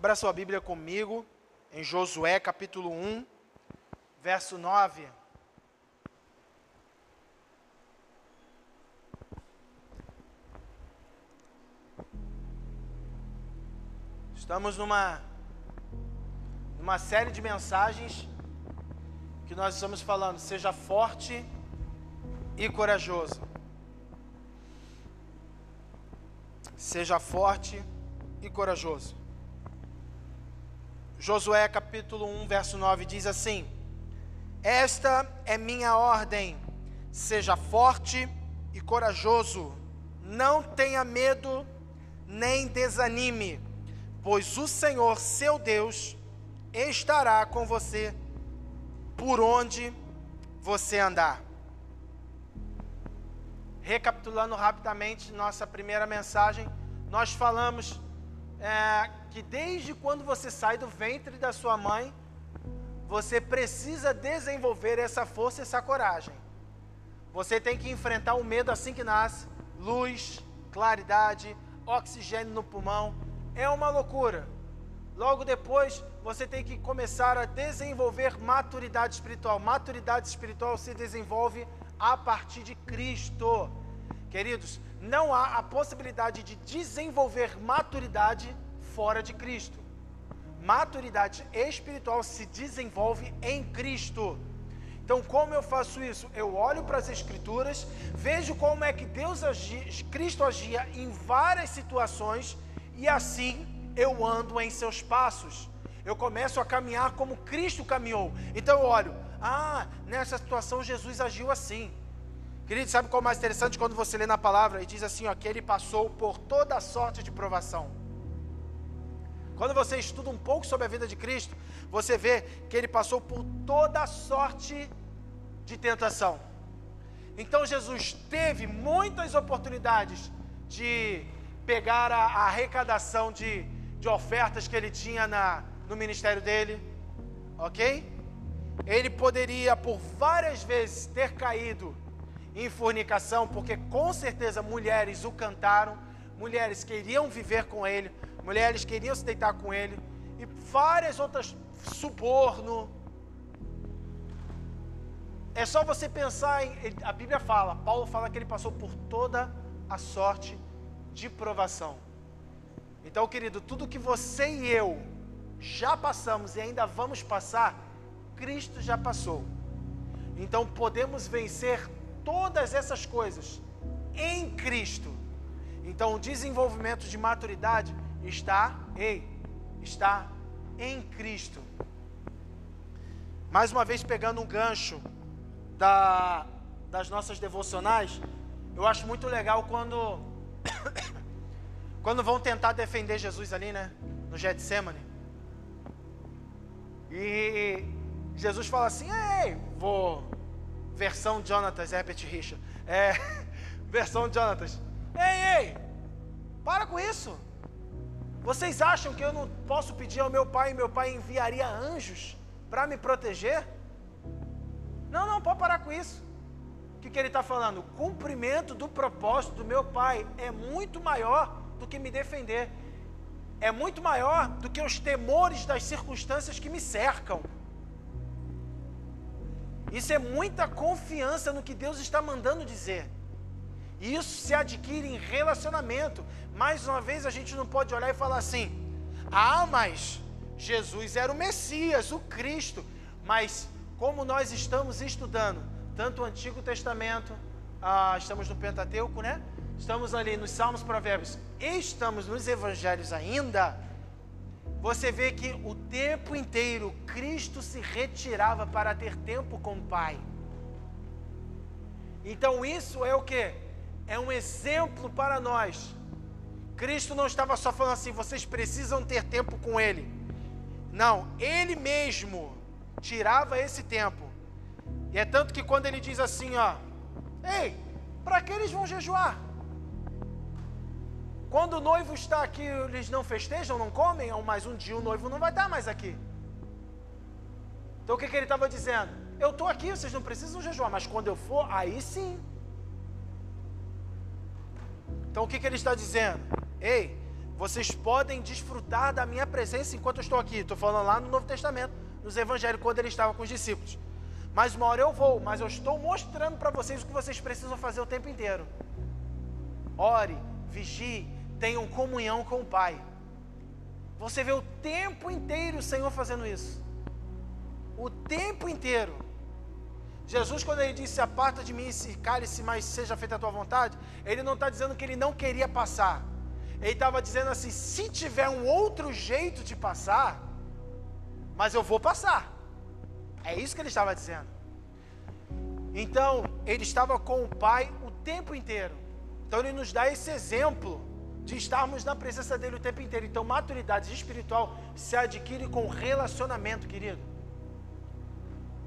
Abra sua Bíblia comigo em Josué capítulo 1, verso 9. Estamos numa, numa série de mensagens que nós estamos falando, seja forte e corajoso. Seja forte e corajoso. Josué capítulo 1, verso 9 diz assim: Esta é minha ordem, seja forte e corajoso, não tenha medo nem desanime, pois o Senhor, seu Deus, estará com você por onde você andar. Recapitulando rapidamente nossa primeira mensagem, nós falamos é, que desde quando você sai do ventre da sua mãe, você precisa desenvolver essa força essa coragem. Você tem que enfrentar o medo assim que nasce, luz, claridade, oxigênio no pulmão. É uma loucura. Logo depois, você tem que começar a desenvolver maturidade espiritual. Maturidade espiritual se desenvolve a partir de Cristo. Queridos, não há a possibilidade de desenvolver maturidade fora de Cristo. Maturidade espiritual se desenvolve em Cristo. Então, como eu faço isso? Eu olho para as Escrituras, vejo como é que Deus agia, Cristo agia em várias situações e assim eu ando em seus passos. Eu começo a caminhar como Cristo caminhou. Então eu olho, ah, nessa situação Jesus agiu assim. Querido, sabe qual é o mais interessante quando você lê na palavra e diz assim, ó, que ele passou por toda sorte de provação. Quando você estuda um pouco sobre a vida de Cristo, você vê que ele passou por toda sorte de tentação. Então Jesus teve muitas oportunidades de pegar a, arrecadação de, de ofertas que ele tinha na, no ministério dele, ok? Ele poderia por várias vezes ter caído em fornicação, porque com certeza mulheres o cantaram, mulheres queriam viver com ele, mulheres queriam se deitar com ele, e várias outras, suborno. É só você pensar em. A Bíblia fala, Paulo fala que ele passou por toda a sorte de provação. Então, querido, tudo que você e eu já passamos e ainda vamos passar, Cristo já passou. Então podemos vencer todas essas coisas em Cristo. Então o desenvolvimento de maturidade está, ei, está em Cristo. Mais uma vez pegando um gancho da, das nossas devocionais, eu acho muito legal quando quando vão tentar defender Jesus ali, né, no Getsemane. E Jesus fala assim: "Ei, vou versão Jonatas Herbert Richard. É, versão Jonatas. Ei, ei, para com isso. Vocês acham que eu não posso pedir ao meu pai e meu pai enviaria anjos para me proteger? Não, não, pode parar com isso. O que, que ele está falando? O cumprimento do propósito do meu pai é muito maior do que me defender. É muito maior do que os temores das circunstâncias que me cercam. Isso é muita confiança no que Deus está mandando dizer. E isso se adquire em relacionamento. Mais uma vez, a gente não pode olhar e falar assim: ah, mas Jesus era o Messias, o Cristo. Mas como nós estamos estudando tanto o Antigo Testamento, ah, estamos no Pentateuco, né? Estamos ali nos Salmos, Provérbios, estamos nos Evangelhos ainda. Você vê que o tempo inteiro Cristo se retirava para ter tempo com o Pai. Então isso é o que? é um exemplo para nós. Cristo não estava só falando assim, vocês precisam ter tempo com Ele. Não, Ele mesmo tirava esse tempo. E é tanto que quando Ele diz assim, ó, ei, para que eles vão jejuar? Quando o noivo está aqui, eles não festejam, não comem, mas um dia o noivo não vai estar mais aqui. Então o que, que ele estava dizendo? Eu estou aqui, vocês não precisam jejuar, mas quando eu for, aí sim. Então o que, que ele está dizendo? Ei, vocês podem desfrutar da minha presença enquanto eu estou aqui. Estou falando lá no Novo Testamento, nos Evangelhos, quando ele estava com os discípulos. Mas uma hora eu vou, mas eu estou mostrando para vocês o que vocês precisam fazer o tempo inteiro. Ore, vigie, tenham comunhão com o Pai. Você vê o tempo inteiro o Senhor fazendo isso. O tempo inteiro. Jesus, quando ele disse: Aparta de mim esse cálice, mas seja feita a tua vontade, ele não está dizendo que ele não queria passar. Ele estava dizendo assim: se tiver um outro jeito de passar, mas eu vou passar. É isso que ele estava dizendo. Então, ele estava com o Pai o tempo inteiro. Então, ele nos dá esse exemplo de estarmos na presença dele o tempo inteiro. Então, maturidade espiritual se adquire com relacionamento, querido.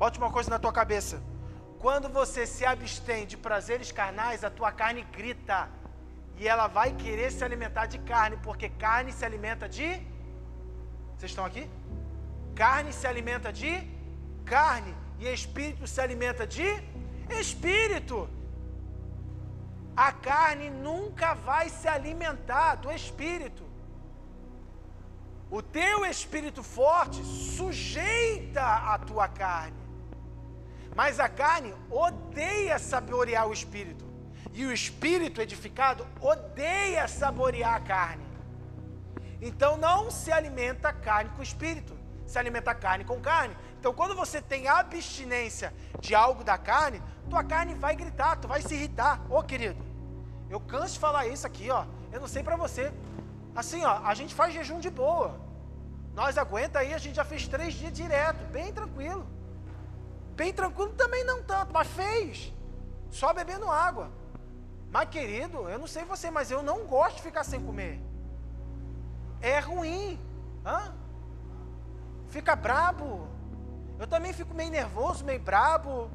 Bote uma coisa na tua cabeça. Quando você se abstém de prazeres carnais, a tua carne grita. E ela vai querer se alimentar de carne, porque carne se alimenta de. Vocês estão aqui? Carne se alimenta de carne e espírito se alimenta de espírito. A carne nunca vai se alimentar do espírito. O teu espírito forte sujeita a tua carne. Mas a carne odeia saborear o espírito. E o espírito edificado odeia saborear a carne. Então não se alimenta carne com espírito, se alimenta carne com carne. Então, quando você tem abstinência de algo da carne, tua carne vai gritar, tu vai se irritar. Ô, oh, querido, eu canso de falar isso aqui, ó. Eu não sei para você. Assim, ó, a gente faz jejum de boa. Nós aguenta aí, a gente já fez três dias direto, bem tranquilo. Bem tranquilo também não tanto, mas fez. Só bebendo água. Mas, querido, eu não sei você, mas eu não gosto de ficar sem comer. É ruim. Hã? Fica brabo. Eu também fico meio nervoso, meio brabo.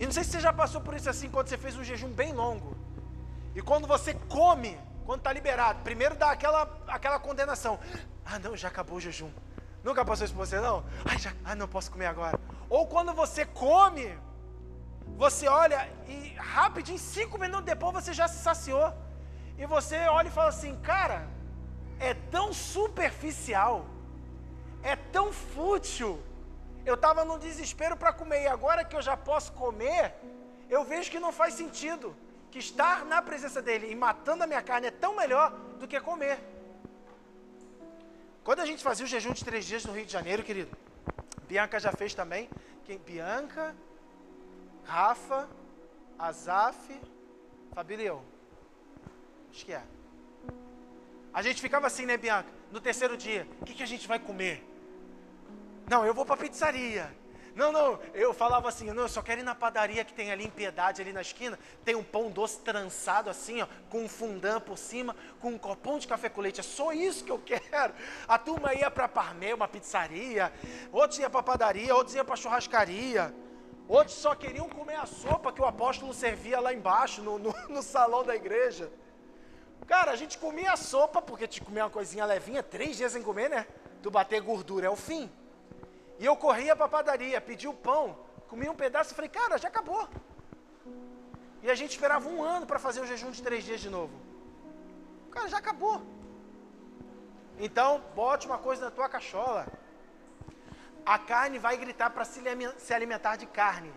E não sei se você já passou por isso assim quando você fez um jejum bem longo. E quando você come, quando está liberado, primeiro dá aquela, aquela condenação. Ah, não, já acabou o jejum. Nunca passou isso por você, não? Ai, já, ah, não posso comer agora. Ou quando você come, você olha e rapidinho, cinco minutos depois, você já se saciou. E você olha e fala assim, cara, é tão superficial é tão fútil. Eu estava no desespero para comer e agora que eu já posso comer, eu vejo que não faz sentido. Que estar na presença dele e matando a minha carne é tão melhor do que comer. Quando a gente fazia o jejum de três dias no Rio de Janeiro, querido, Bianca já fez também. Quem? Bianca, Rafa, Azaf, Fabílio. Acho que é. A gente ficava assim, né, Bianca? No terceiro dia, o que, que a gente vai comer? Não, eu vou para a pizzaria. Não, não, eu falava assim, não, eu só quero ir na padaria que tem ali em Piedade, ali na esquina, tem um pão doce trançado assim, ó, com um fundã por cima, com um copão de café com leite, é só isso que eu quero. A turma ia para Parmê, uma pizzaria, outros iam para padaria, outros iam para churrascaria, outros só queriam comer a sopa que o apóstolo servia lá embaixo, no, no, no salão da igreja. Cara, a gente comia a sopa, porque te comer uma coisinha levinha, três dias sem comer, né? Tu bater gordura é o fim. E eu corria para a padaria, pedi o pão, comia um pedaço e falei, cara, já acabou. E a gente esperava um ano para fazer o jejum de três dias de novo. Cara, já acabou. Então, bote uma coisa na tua cachola. A carne vai gritar para se alimentar de carne.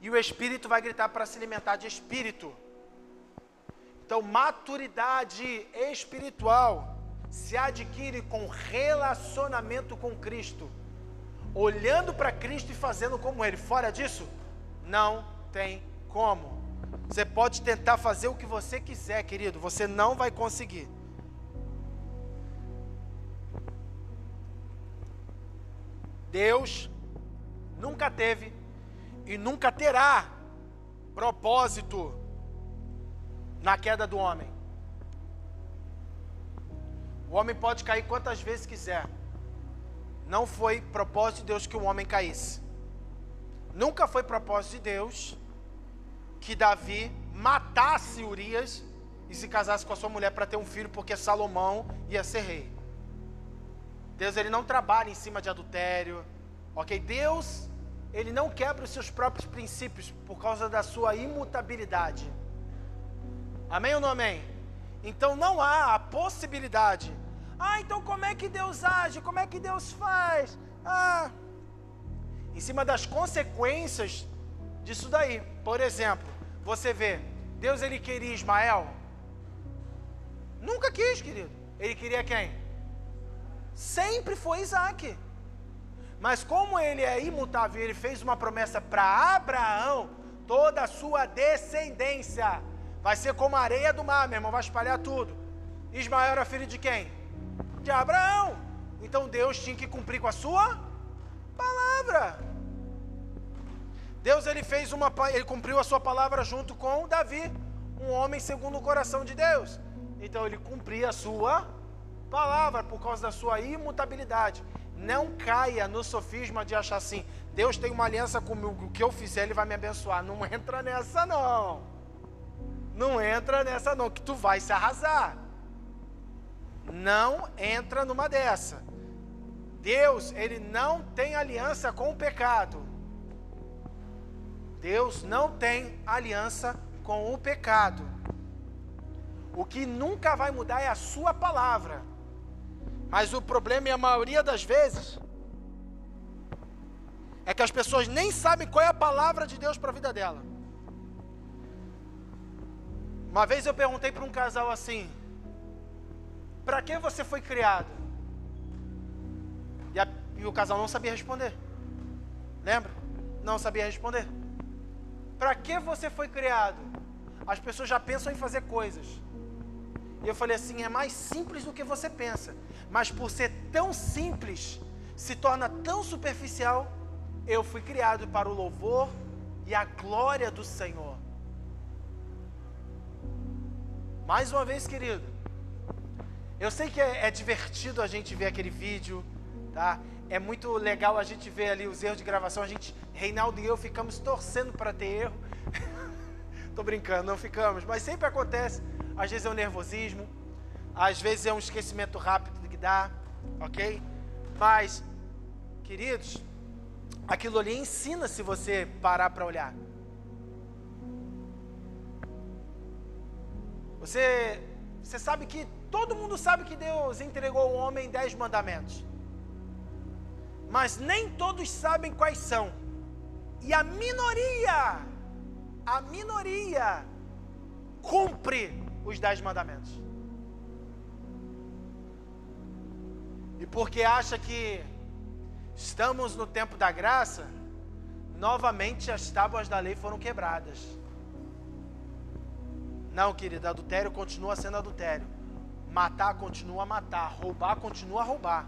E o espírito vai gritar para se alimentar de espírito. Então, maturidade espiritual se adquire com relacionamento com Cristo olhando para Cristo e fazendo como Ele. Fora disso, não tem como. Você pode tentar fazer o que você quiser, querido, você não vai conseguir. Deus nunca teve e nunca terá propósito na queda do homem. O homem pode cair quantas vezes quiser. Não foi propósito de Deus que o homem caísse. Nunca foi propósito de Deus que Davi matasse Urias e se casasse com a sua mulher para ter um filho, porque Salomão ia ser rei. Deus ele não trabalha em cima de adultério, ok? Deus ele não quebra os seus próprios princípios por causa da sua imutabilidade. Amém ou não amém? Então não há a possibilidade. Ah, então como é que Deus age? Como é que Deus faz? Ah, em cima das consequências disso daí. Por exemplo, você vê, Deus ele queria Ismael? Nunca quis, querido. Ele queria quem? Sempre foi Isaac. Mas como ele é imutável, ele fez uma promessa para Abraão, toda a sua descendência vai ser como a areia do mar, meu irmão, vai espalhar tudo. Ismael era filho de quem? De Abraão. Então Deus tinha que cumprir com a sua palavra. Deus ele fez uma ele cumpriu a sua palavra junto com Davi, um homem segundo o coração de Deus. Então ele cumpria a sua palavra por causa da sua imutabilidade. Não caia no sofisma de achar assim: Deus tem uma aliança comigo, o que eu fizer ele vai me abençoar. Não entra nessa não. Não entra nessa não, que tu vai se arrasar. Não entra numa dessa. Deus, ele não tem aliança com o pecado. Deus não tem aliança com o pecado. O que nunca vai mudar é a sua palavra. Mas o problema, e a maioria das vezes, é que as pessoas nem sabem qual é a palavra de Deus para a vida dela. Uma vez eu perguntei para um casal assim: Para que você foi criado? E, a, e o casal não sabia responder. Lembra? Não sabia responder. Para que você foi criado? As pessoas já pensam em fazer coisas. E eu falei assim: é mais simples do que você pensa. Mas por ser tão simples, se torna tão superficial. Eu fui criado para o louvor e a glória do Senhor. Mais uma vez, querido. Eu sei que é, é divertido a gente ver aquele vídeo, tá? É muito legal a gente ver ali os erros de gravação. A gente, Reinaldo e eu, ficamos torcendo para ter erro. Tô brincando, não ficamos, mas sempre acontece. Às vezes é um nervosismo, às vezes é um esquecimento rápido que dá, ok? Mas, queridos, aquilo ali ensina se você parar para olhar. Você, você sabe que todo mundo sabe que Deus entregou ao homem dez mandamentos, mas nem todos sabem quais são. E a minoria, a minoria cumpre os dez mandamentos. E porque acha que estamos no tempo da graça, novamente as tábuas da lei foram quebradas. Não, querida, adultério continua sendo adultério. Matar continua a matar. Roubar continua a roubar.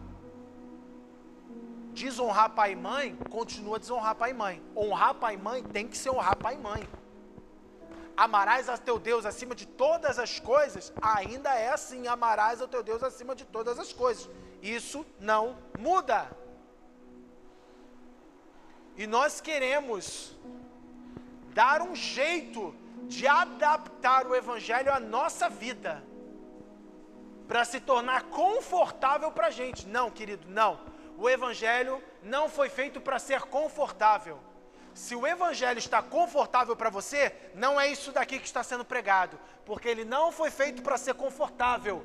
Desonrar pai e mãe continua a desonrar pai e mãe. Honrar pai e mãe tem que ser honrar pai e mãe amarás a teu Deus acima de todas as coisas, ainda é assim: amarás ao teu Deus acima de todas as coisas. Isso não muda. E nós queremos dar um jeito de adaptar o Evangelho à nossa vida, para se tornar confortável para a gente. Não, querido, não. O Evangelho não foi feito para ser confortável. Se o evangelho está confortável para você, não é isso daqui que está sendo pregado, porque ele não foi feito para ser confortável.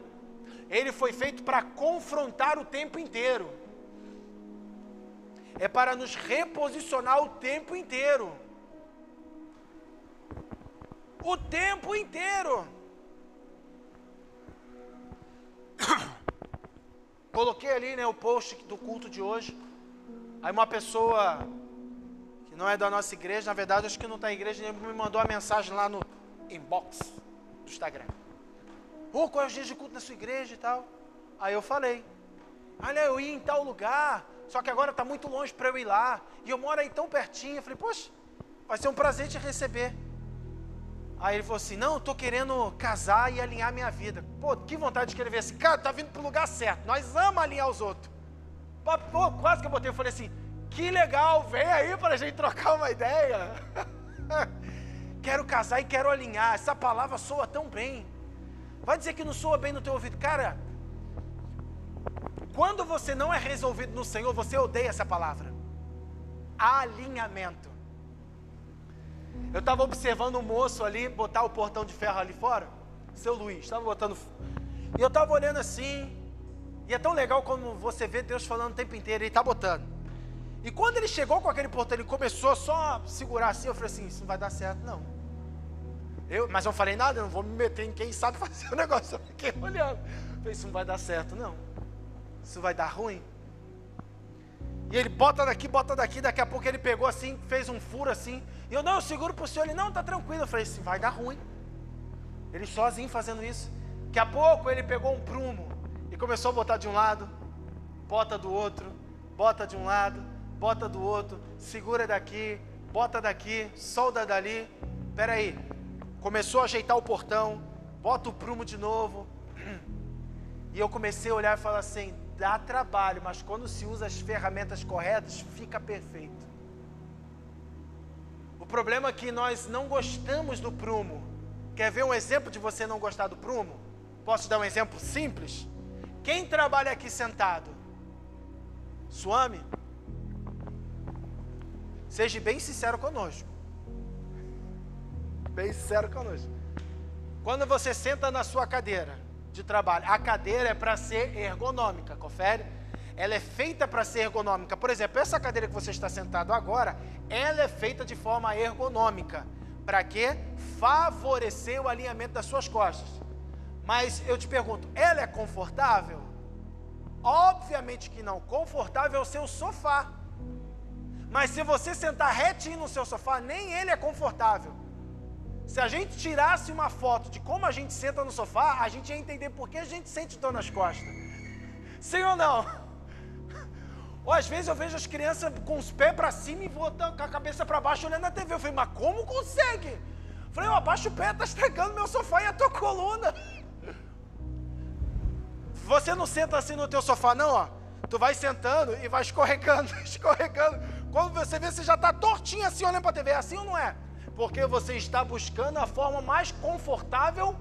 Ele foi feito para confrontar o tempo inteiro. É para nos reposicionar o tempo inteiro. O tempo inteiro. Coloquei ali né, o post do culto de hoje. Aí uma pessoa que não é da nossa igreja, na verdade, acho que não está em igreja, me mandou uma mensagem lá no inbox do Instagram. Pô, qual é os dias de culto na sua igreja e tal? Aí eu falei, olha, eu ia em tal lugar, só que agora está muito longe para eu ir lá, e eu moro aí tão pertinho. Eu falei, poxa, vai ser um prazer te receber. Aí ele falou assim: Não, eu estou querendo casar e alinhar minha vida. Pô, que vontade de querer ver esse cara, tá vindo para o lugar certo. Nós amamos alinhar os outros. Pô, quase que eu botei, eu falei assim: que legal, vem aí para a gente trocar uma ideia. quero casar e quero alinhar. Essa palavra soa tão bem. Vai dizer que não soa bem no teu ouvido. Cara, quando você não é resolvido no Senhor, você odeia essa palavra. Alinhamento. Eu estava observando um moço ali botar o portão de ferro ali fora. Seu Luiz, estava botando. E eu estava olhando assim, e é tão legal como você vê Deus falando o tempo inteiro, ele está botando. E quando ele chegou com aquele portão, ele começou só a segurar assim, eu falei assim, isso não vai dar certo não. Eu, mas eu não falei nada, eu não vou me meter em quem sabe fazer o negócio. Eu fiquei olhando. Eu falei, isso não vai dar certo, não. Isso vai dar ruim. E ele bota daqui, bota daqui, daqui a pouco ele pegou assim, fez um furo assim. E eu, não, eu seguro para o senhor. Ele, não, tá tranquilo. Eu falei, isso vai dar ruim. Ele sozinho fazendo isso. Daqui a pouco ele pegou um prumo e começou a botar de um lado, bota do outro, bota de um lado, bota do outro, segura daqui, bota daqui, solda dali. Espera aí, começou a ajeitar o portão, bota o prumo de novo. E eu comecei a olhar e falar assim: dá trabalho, mas quando se usa as ferramentas corretas, fica perfeito. O problema é que nós não gostamos do prumo. Quer ver um exemplo de você não gostar do prumo? Posso dar um exemplo simples? Quem trabalha aqui sentado? Suame? Seja bem sincero conosco bem sincero conosco. Quando você senta na sua cadeira de trabalho, a cadeira é para ser ergonômica, confere? Ela é feita para ser ergonômica. Por exemplo, essa cadeira que você está sentado agora, ela é feita de forma ergonômica. Para quê? Favorecer o alinhamento das suas costas. Mas eu te pergunto, ela é confortável? Obviamente que não. Confortável é o seu sofá. Mas se você sentar retinho no seu sofá, nem ele é confortável. Se a gente tirasse uma foto de como a gente senta no sofá, a gente ia entender por que a gente sente dor nas costas. Sim ou não? Ou às vezes eu vejo as crianças com os pés para cima e voltando com a cabeça para baixo olhando na TV. Eu falei, mas como consegue? Eu falei, eu abaixo o pé, está estragando meu sofá e a tua coluna. Você não senta assim no teu sofá, não, ó. Tu vai sentando e vai escorregando, escorregando. Quando você vê, você já está tortinho assim olhando para a TV. É assim ou não é? Porque você está buscando a forma mais confortável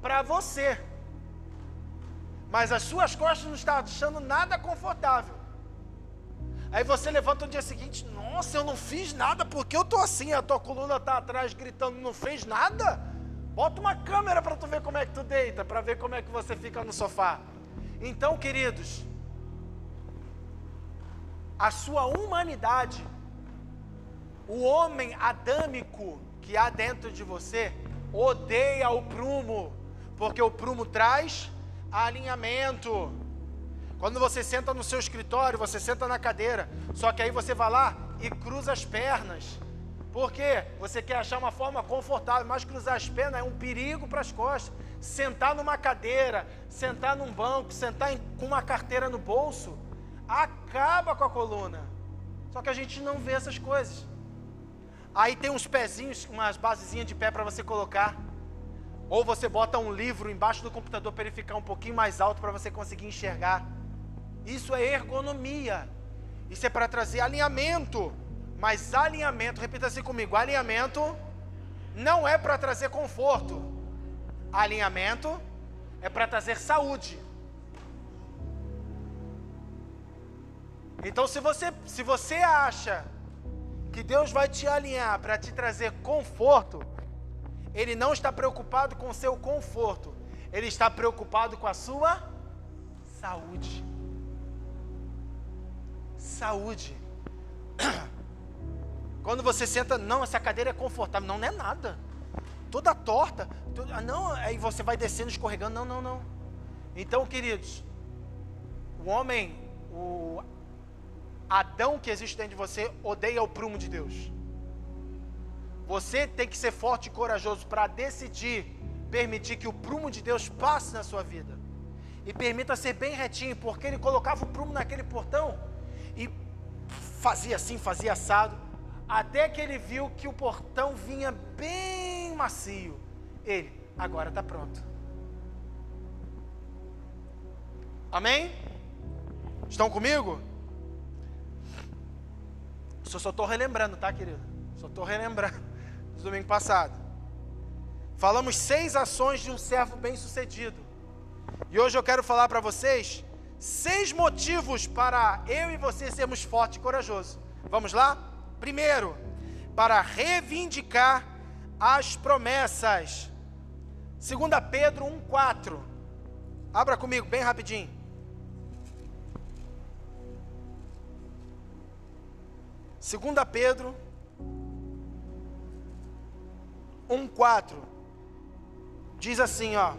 para você. Mas as suas costas não estão achando nada confortável. Aí você levanta no dia seguinte, nossa, eu não fiz nada porque eu estou assim, a tua coluna está atrás gritando, não fez nada? Bota uma câmera para tu ver como é que tu deita, para ver como é que você fica no sofá. Então, queridos, a sua humanidade o homem adâmico que há dentro de você odeia o prumo, porque o prumo traz alinhamento. Quando você senta no seu escritório, você senta na cadeira, só que aí você vai lá e cruza as pernas. Por quê? Você quer achar uma forma confortável, mas cruzar as pernas é um perigo para as costas. Sentar numa cadeira, sentar num banco, sentar em, com uma carteira no bolso, acaba com a coluna. Só que a gente não vê essas coisas. Aí tem uns pezinhos, umas basezinhas de pé para você colocar. Ou você bota um livro embaixo do computador para ele ficar um pouquinho mais alto para você conseguir enxergar. Isso é ergonomia. Isso é para trazer alinhamento. Mas alinhamento, repita assim comigo: alinhamento não é para trazer conforto. Alinhamento é para trazer saúde. Então, se você, se você acha que Deus vai te alinhar para te trazer conforto, Ele não está preocupado com o seu conforto, Ele está preocupado com a sua saúde. Saúde. Quando você senta, não, essa cadeira é confortável. Não, não é nada. Toda torta. Toda, não, aí você vai descendo, escorregando. Não, não, não. Então, queridos, o homem, o, Adão que existe dentro de você odeia o prumo de Deus. Você tem que ser forte e corajoso para decidir permitir que o prumo de Deus passe na sua vida. E permita ser bem retinho, porque ele colocava o prumo naquele portão e fazia assim, fazia assado, até que ele viu que o portão vinha bem macio. Ele, agora está pronto. Amém? Estão comigo? Eu só estou relembrando, tá, querido? Só estou relembrando do domingo passado. Falamos seis ações de um servo bem-sucedido. E hoje eu quero falar para vocês seis motivos para eu e você sermos fortes e corajosos. Vamos lá? Primeiro, para reivindicar as promessas. 2 Pedro 1,4. Abra comigo, bem rapidinho. Segunda Pedro 1:4 diz assim, ó: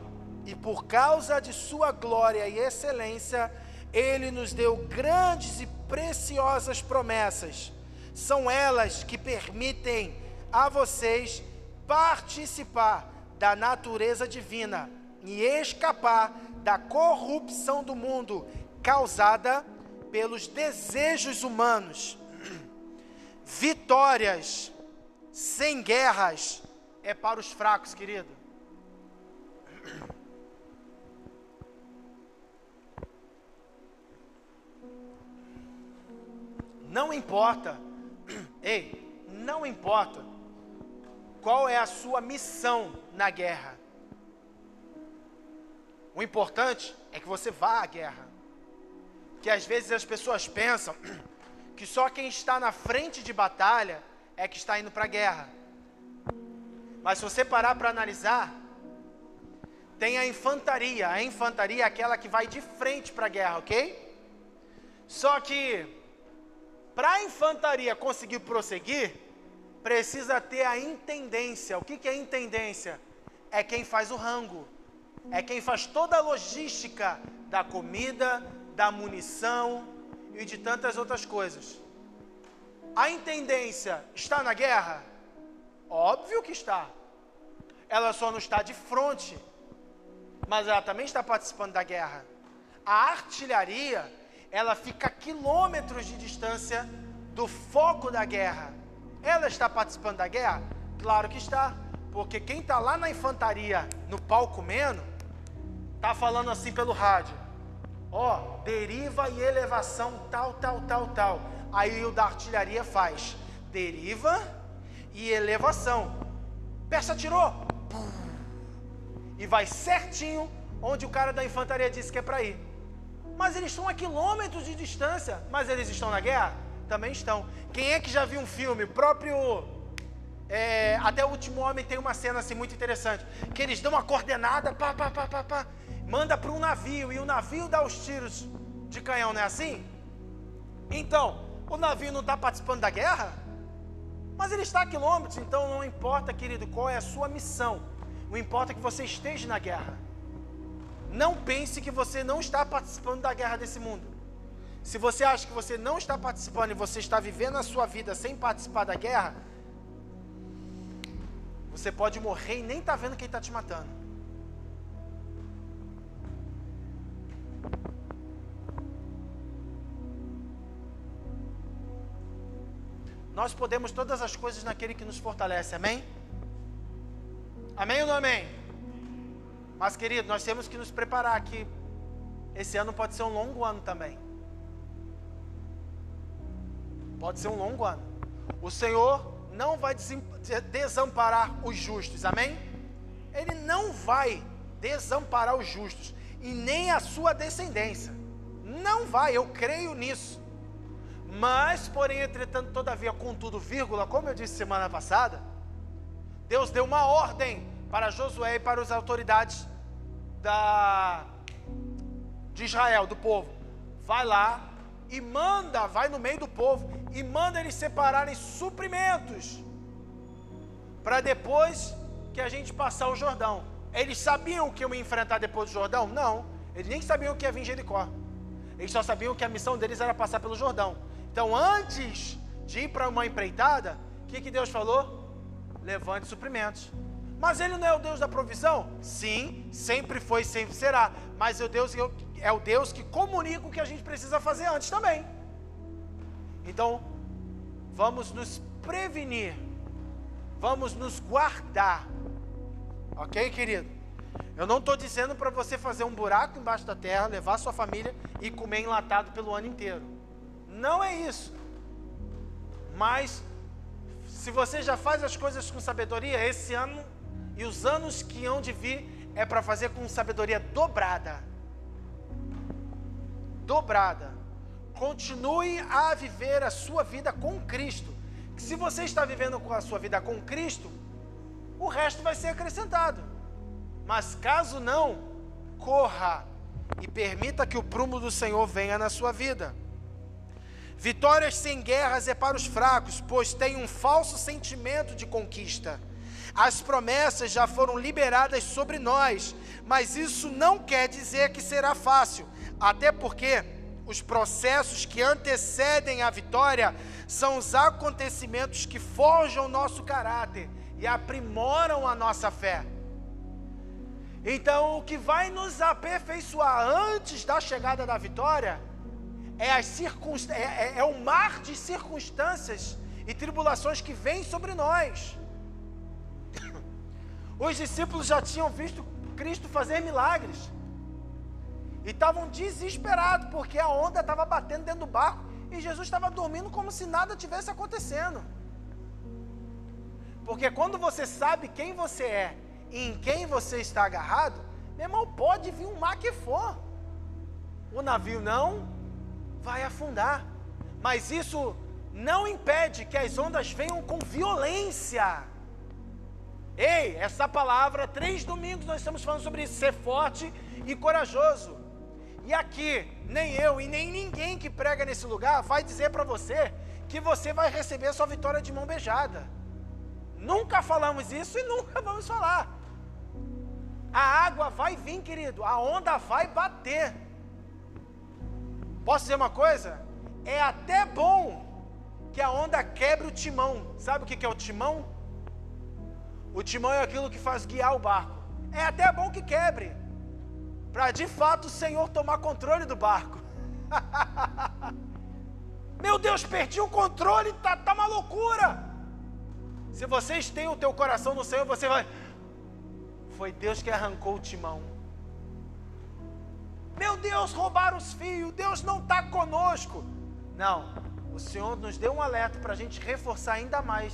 E por causa de sua glória e excelência, ele nos deu grandes e preciosas promessas. São elas que permitem a vocês participar da natureza divina e escapar da corrupção do mundo causada pelos desejos humanos. Vitórias sem guerras é para os fracos, querido. Não importa, ei, não importa qual é a sua missão na guerra. O importante é que você vá à guerra. Que às vezes as pessoas pensam que só quem está na frente de batalha é que está indo para a guerra. Mas se você parar para analisar, tem a infantaria. A infantaria é aquela que vai de frente para a guerra, ok? Só que para a infantaria conseguir prosseguir, precisa ter a intendência. O que, que é intendência? É quem faz o rango, é quem faz toda a logística da comida, da munição e de tantas outras coisas. A intendência está na guerra? Óbvio que está. Ela só não está de frente, mas ela também está participando da guerra. A artilharia, ela fica a quilômetros de distância do foco da guerra. Ela está participando da guerra? Claro que está, porque quem está lá na infantaria, no palco menos, está falando assim pelo rádio: ó, deriva e elevação tal, tal, tal, tal. Aí o da artilharia faz deriva e elevação. Peça atirou. E vai certinho onde o cara da infantaria disse que é para ir. Mas eles estão a quilômetros de distância. Mas eles estão na guerra? Também estão. Quem é que já viu um filme? Próprio. É, até o último homem tem uma cena assim muito interessante. Que eles dão uma coordenada, pá, pá, pá, pá, pá manda para um navio. E o navio dá os tiros de canhão, não é assim? Então, o navio não está participando da guerra? Mas ele está a quilômetros, então não importa, querido, qual é a sua missão. O importa é que você esteja na guerra. Não pense que você não está participando da guerra desse mundo. Se você acha que você não está participando e você está vivendo a sua vida sem participar da guerra, você pode morrer e nem está vendo quem está te matando. Nós podemos todas as coisas naquele que nos fortalece, amém? Amém ou não amém? Mas, querido, nós temos que nos preparar que esse ano pode ser um longo ano também. Pode ser um longo ano. O Senhor não vai desamparar os justos, amém? Ele não vai desamparar os justos e nem a sua descendência. Não vai, eu creio nisso. Mas, porém, entretanto, todavia, contudo, vírgula, como eu disse semana passada, Deus deu uma ordem para Josué e para as autoridades da, de Israel, do povo. Vai lá e manda, vai no meio do povo e manda eles separarem suprimentos para depois que a gente passar o Jordão. Eles sabiam que eu ia enfrentar depois do Jordão? Não. Eles nem sabiam que ia vir Jericó. Eles só sabiam que a missão deles era passar pelo Jordão. Então, antes de ir para uma empreitada, o que, que Deus falou? Levante suprimentos. Mas Ele não é o Deus da provisão? Sim, sempre foi, sempre será. Mas é o Deus, é o Deus que comunica o que a gente precisa fazer antes também. Então, vamos nos prevenir, vamos nos guardar. Ok, querido? Eu não estou dizendo para você fazer um buraco embaixo da terra, levar sua família e comer enlatado pelo ano inteiro. Não é isso. Mas, se você já faz as coisas com sabedoria, esse ano e os anos que hão de vir é para fazer com sabedoria dobrada. Dobrada. Continue a viver a sua vida com Cristo. Se você está vivendo a sua vida com Cristo, o resto vai ser acrescentado. Mas caso não, corra, e permita que o prumo do Senhor venha na sua vida. Vitórias sem guerras é para os fracos, pois tem um falso sentimento de conquista. As promessas já foram liberadas sobre nós, mas isso não quer dizer que será fácil, até porque os processos que antecedem a vitória são os acontecimentos que forjam nosso caráter e aprimoram a nossa fé. Então, o que vai nos aperfeiçoar antes da chegada da vitória é, as circunst... é, é, é o mar de circunstâncias e tribulações que vêm sobre nós. Os discípulos já tinham visto Cristo fazer milagres. E estavam desesperados, porque a onda estava batendo dentro do barco e Jesus estava dormindo como se nada tivesse acontecendo. Porque quando você sabe quem você é e em quem você está agarrado, meu irmão, pode vir um mar que for. O navio não vai afundar. Mas isso não impede que as ondas venham com violência. Ei, essa palavra, três domingos nós estamos falando sobre isso, ser forte e corajoso. E aqui, nem eu e nem ninguém que prega nesse lugar vai dizer para você que você vai receber a sua vitória de mão beijada. Nunca falamos isso e nunca vamos falar. A água vai vir, querido, a onda vai bater. Posso dizer uma coisa? É até bom que a onda quebre o timão. Sabe o que é o timão? O timão é aquilo que faz guiar o barco. É até bom que quebre, para de fato o Senhor tomar controle do barco. Meu Deus, perdi o controle, tá, tá uma loucura. Se vocês têm o teu coração no Senhor, você vai. Foi Deus que arrancou o timão. Meu Deus, roubaram os fios, Deus não está conosco. Não, o Senhor nos deu um alerta para a gente reforçar ainda mais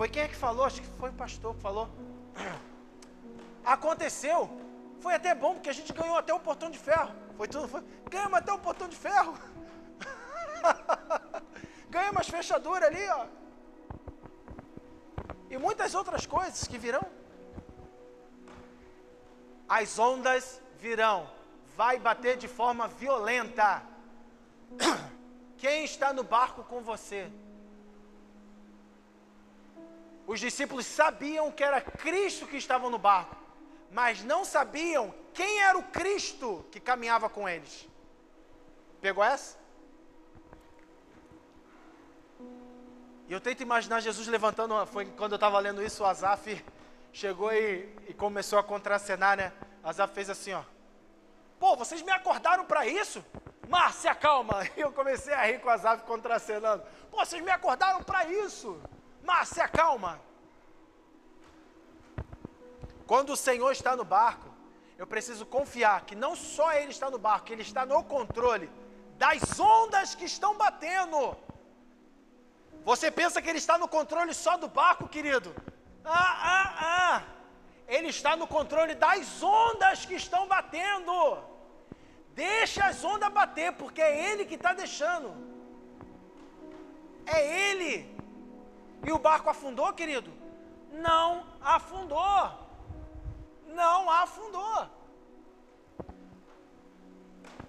foi quem é que falou? Acho que foi o pastor que falou. Aconteceu. Foi até bom, porque a gente ganhou até o portão de ferro. Foi tudo, foi. Ganhamos até o portão de ferro. Ganhamos as fechaduras ali, ó. E muitas outras coisas que virão. As ondas virão. Vai bater de forma violenta. Quem está no barco com você? Os discípulos sabiam que era Cristo que estava no barco, mas não sabiam quem era o Cristo que caminhava com eles. Pegou essa? E eu tento imaginar Jesus levantando, foi quando eu estava lendo isso, o Azaf chegou e, e começou a contracenar, né? Azaf fez assim, ó. Pô, vocês me acordaram para isso? Márcia, calma. E eu comecei a rir com o Azaf contracenando. Pô, vocês me acordaram para isso? Márcia, calma. Quando o Senhor está no barco, eu preciso confiar que não só Ele está no barco, Ele está no controle das ondas que estão batendo. Você pensa que Ele está no controle só do barco, querido? Ah, ah, ah. Ele está no controle das ondas que estão batendo. Deixa as ondas bater, porque é Ele que está deixando. É Ele. E o barco afundou, querido? Não afundou. Não afundou.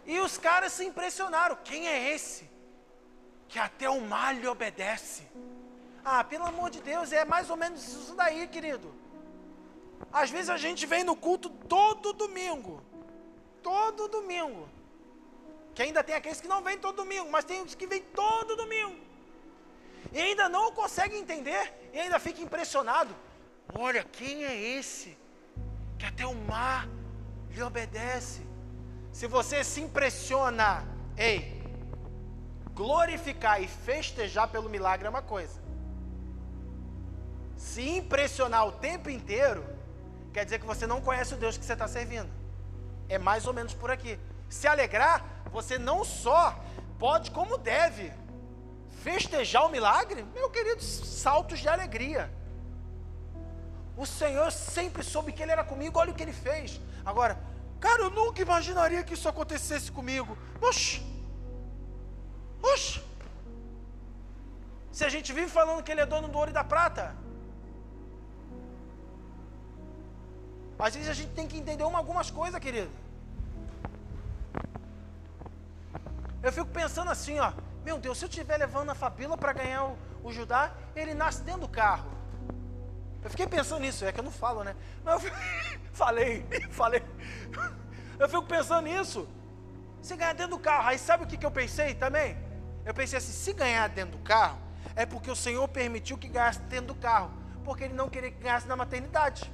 E os caras se impressionaram. Quem é esse? Que até o mar lhe obedece. Ah, pelo amor de Deus, é mais ou menos isso daí, querido. Às vezes a gente vem no culto todo domingo. Todo domingo. Que ainda tem aqueles que não vêm todo domingo, mas tem os que vêm todo domingo e ainda não consegue entender, e ainda fica impressionado. Olha, quem é esse que até o mar lhe obedece? Se você se impressiona, ei, glorificar e festejar pelo milagre é uma coisa. Se impressionar o tempo inteiro, quer dizer que você não conhece o Deus que você está servindo. É mais ou menos por aqui. Se alegrar, você não só pode, como deve festejar o milagre, meu querido, saltos de alegria. O Senhor sempre soube que Ele era comigo, olha o que Ele fez. Agora, cara, eu nunca imaginaria que isso acontecesse comigo. Oxi, oxi. Se a gente vive falando que Ele é dono do ouro e da prata. Às vezes a gente tem que entender uma, algumas coisas, querido. Eu fico pensando assim, ó. Meu Deus, se eu estiver levando a Fabíola para ganhar o, o Judá, ele nasce dentro do carro. Eu fiquei pensando nisso, é que eu não falo, né? Mas eu falei, falei. Eu fico pensando nisso. Se ganhar dentro do carro, aí sabe o que, que eu pensei também? Eu pensei assim, se ganhar dentro do carro, é porque o Senhor permitiu que ganhasse dentro do carro, porque Ele não queria que ganhasse na maternidade.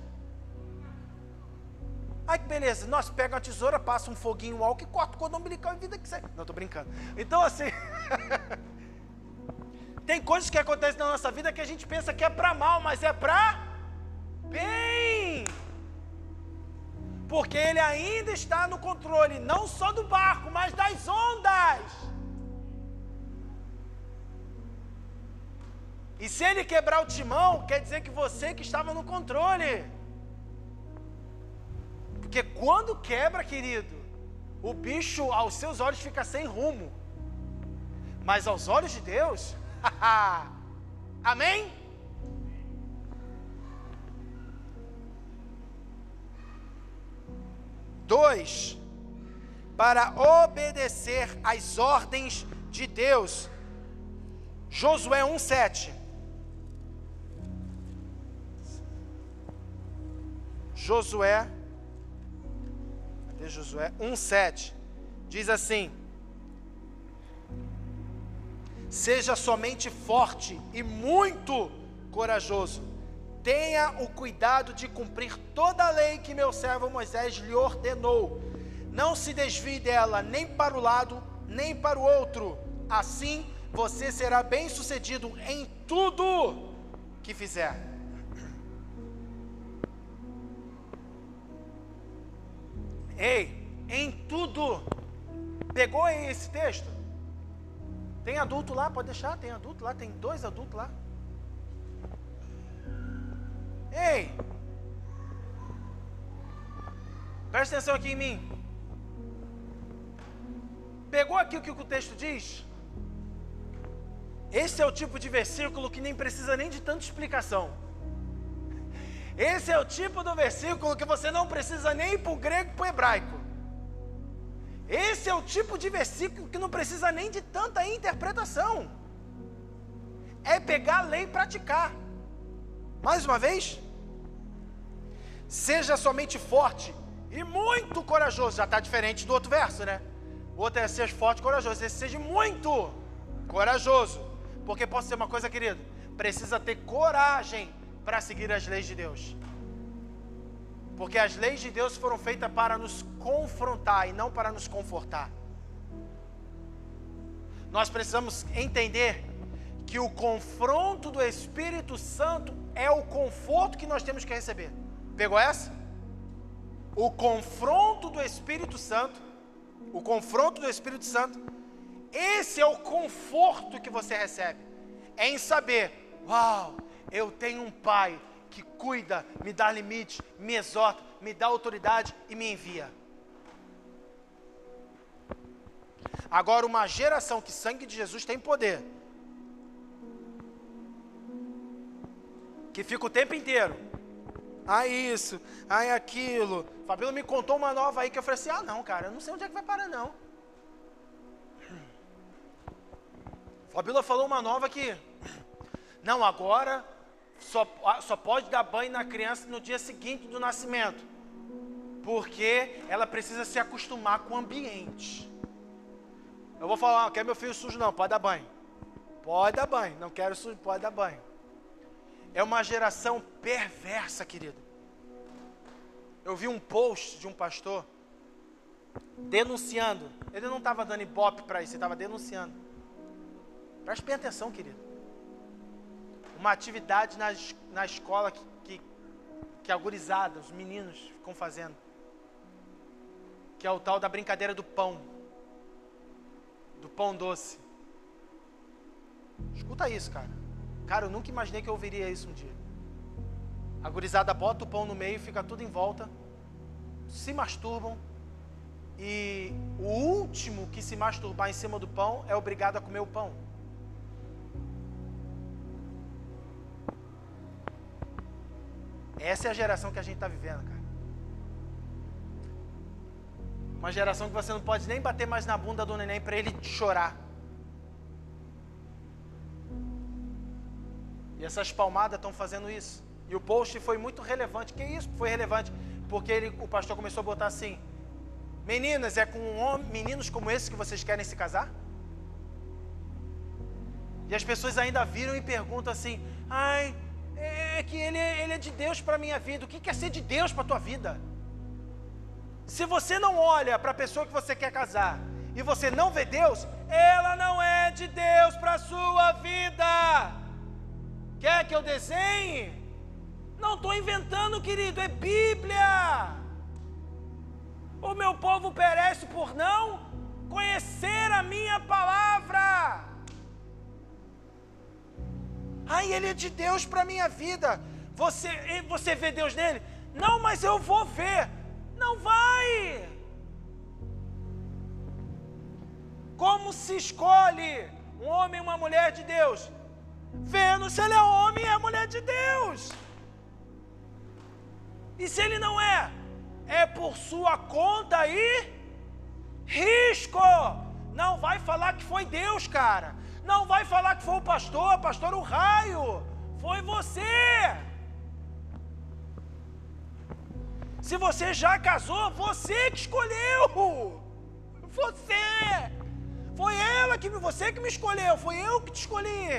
Aí que beleza, nós pega uma tesoura, passa um foguinho álcool e corta o cordão umbilical e vida que segue. Não, tô brincando. Então assim, tem coisas que acontecem na nossa vida que a gente pensa que é para mal, mas é para bem. Porque ele ainda está no controle não só do barco, mas das ondas. E se ele quebrar o timão, quer dizer que você que estava no controle. Porque quando quebra, querido, o bicho aos seus olhos fica sem rumo. Mas aos olhos de Deus, amém? Dois, para obedecer às ordens de Deus. Josué 1,7. Josué de Josué 1,7 diz assim: Seja somente forte e muito corajoso. Tenha o cuidado de cumprir toda a lei que meu servo Moisés lhe ordenou. Não se desvie dela nem para o lado, nem para o outro. Assim você será bem-sucedido em tudo que fizer. Ei, em tudo. Pegou esse texto? Tem adulto lá, pode deixar, tem adulto lá, tem dois adultos lá. Ei! Presta atenção aqui em mim. Pegou aqui o que o texto diz? Esse é o tipo de versículo que nem precisa nem de tanta explicação. Esse é o tipo do versículo que você não precisa nem para o grego para o hebraico. Esse é o tipo de versículo que não precisa nem de tanta interpretação. É pegar a lei e praticar. Mais uma vez, seja somente forte e muito corajoso. Já está diferente do outro verso, né? O outro é ser forte e corajoso. Esse seja muito corajoso. Porque posso ser uma coisa, querido? Precisa ter coragem para seguir as leis de Deus. Porque as leis de Deus foram feitas para nos confrontar e não para nos confortar. Nós precisamos entender que o confronto do Espírito Santo é o conforto que nós temos que receber. Pegou essa? O confronto do Espírito Santo, o confronto do Espírito Santo, esse é o conforto que você recebe. É em saber, uau, eu tenho um pai que cuida, me dá limite, me exorta, me dá autoridade e me envia. Agora, uma geração que sangue de Jesus tem poder, que fica o tempo inteiro, ah isso, ah aquilo. Fabíola me contou uma nova aí que eu falei assim: ah não, cara, eu não sei onde é que vai parar não. Fabíola falou uma nova que, não, agora só, só pode dar banho na criança no dia seguinte do nascimento, porque ela precisa se acostumar com o ambiente. Eu vou falar, não quero meu filho sujo, não, pode dar banho. Pode dar banho, não quero sujo, pode dar banho. É uma geração perversa, querido. Eu vi um post de um pastor denunciando. Ele não estava dando ibope para isso, ele estava denunciando. Preste bem atenção, querido uma atividade na, na escola que, que, que a gurizada, os meninos ficam fazendo. Que é o tal da brincadeira do pão. Do pão doce. Escuta isso, cara. Cara, eu nunca imaginei que eu ouviria isso um dia. A gurizada bota o pão no meio, fica tudo em volta, se masturbam, e o último que se masturbar em cima do pão é obrigado a comer o pão. Essa é a geração que a gente está vivendo, cara. Uma geração que você não pode nem bater mais na bunda do neném para ele chorar. E essas palmadas estão fazendo isso. E o post foi muito relevante. Que isso? Foi relevante porque ele, o pastor começou a botar assim: Meninas, é com meninos como esse que vocês querem se casar? E as pessoas ainda viram e perguntam assim: Ai, é que ele, é, ele é de Deus para a minha vida. O que é ser de Deus para a tua vida? Se você não olha para a pessoa que você quer casar e você não vê Deus, ela não é de Deus para a sua vida. Quer que eu desenhe? Não estou inventando, querido, é Bíblia. O meu povo perece por não conhecer a minha palavra. Ai, ele é de Deus para minha vida. Você, você vê Deus nele? Não, mas eu vou ver. Não vai. Como se escolhe um homem e uma mulher de Deus? Vendo se ele é homem e é mulher de Deus. E se ele não é? É por sua conta e risco. Não vai falar que foi Deus, cara. Não vai falar que foi o pastor, pastor o raio. Foi você. Se você já casou, você que escolheu. Você. Foi ela que você que me escolheu, foi eu que te escolhi.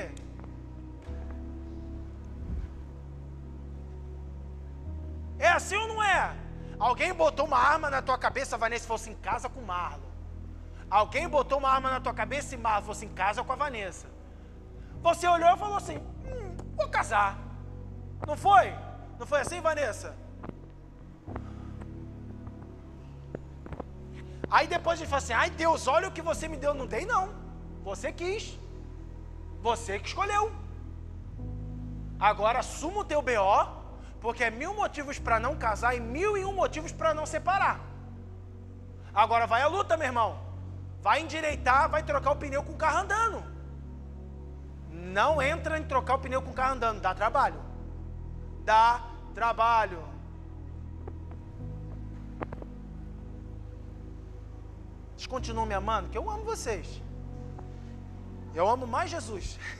É assim ou não é? Alguém botou uma arma na tua cabeça, Vanessa, fosse em casa com Marlon. Alguém botou uma arma na tua cabeça e fosse em casa com a Vanessa. Você olhou e falou assim: hum, vou casar. Não foi? Não foi assim, Vanessa? Aí depois ele fala assim: ai Deus, olha o que você me deu. Não dei, não. Você quis. Você que escolheu. Agora assuma o teu BO porque é mil motivos para não casar e mil e um motivos para não separar. Agora vai a luta, meu irmão. Vai endireitar, vai trocar o pneu com o carro andando. Não entra em trocar o pneu com o carro andando, dá trabalho. Dá trabalho. Vocês continuam me amando? Que eu amo vocês. Eu amo mais Jesus.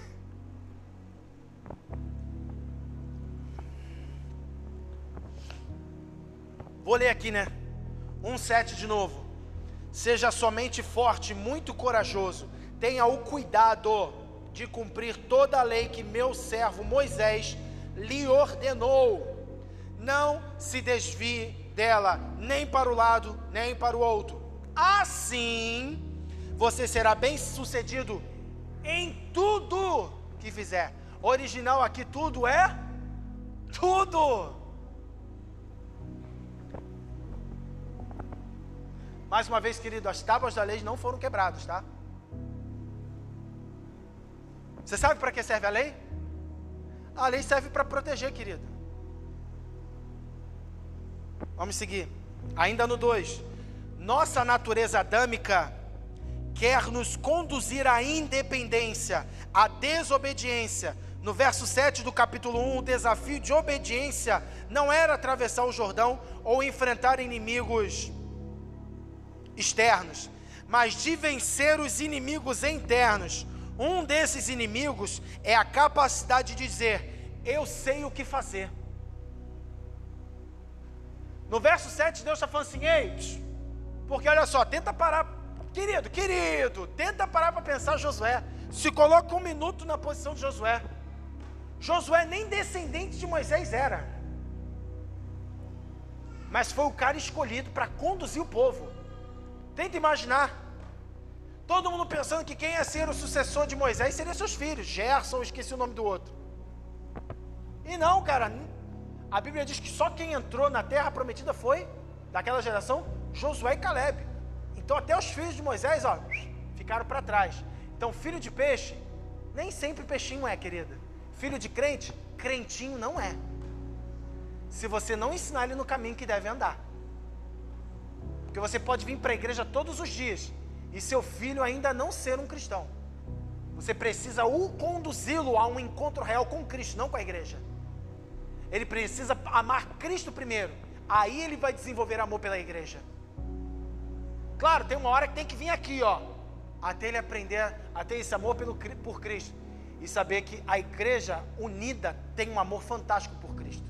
Vou ler aqui, né? 1,7 de novo. Seja somente forte, muito corajoso. Tenha o cuidado de cumprir toda a lei que meu servo Moisés lhe ordenou. Não se desvie dela, nem para o lado, nem para o outro. Assim, você será bem sucedido em tudo que fizer. Original aqui, tudo é tudo. Mais uma vez, querido, as tábuas da lei não foram quebradas, tá? Você sabe para que serve a lei? A lei serve para proteger, querido. Vamos seguir. Ainda no 2. Nossa natureza adâmica quer nos conduzir à independência, à desobediência. No verso 7 do capítulo 1, o desafio de obediência não era atravessar o Jordão ou enfrentar inimigos externos, mas de vencer os inimigos internos. Um desses inimigos é a capacidade de dizer: Eu sei o que fazer. No verso 7, Deus está falando assim: Ei, porque olha só, tenta parar, querido, querido, tenta parar para pensar Josué. Se coloca um minuto na posição de Josué. Josué nem descendente de Moisés era, mas foi o cara escolhido para conduzir o povo. Tenta imaginar. Todo mundo pensando que quem ia ser o sucessor de Moisés seria seus filhos. Gerson, esqueci o nome do outro. E não, cara. A Bíblia diz que só quem entrou na terra prometida foi, daquela geração, Josué e Caleb. Então até os filhos de Moisés, ó, ficaram para trás. Então, filho de peixe, nem sempre peixinho é, querida. Filho de crente, crentinho não é. Se você não ensinar ele no caminho que deve andar. Porque você pode vir para a igreja todos os dias e seu filho ainda não ser um cristão. Você precisa o conduzi-lo a um encontro real com Cristo, não com a igreja. Ele precisa amar Cristo primeiro. Aí ele vai desenvolver amor pela igreja. Claro, tem uma hora que tem que vir aqui, ó, até ele aprender a ter esse amor pelo, por Cristo e saber que a igreja unida tem um amor fantástico por Cristo.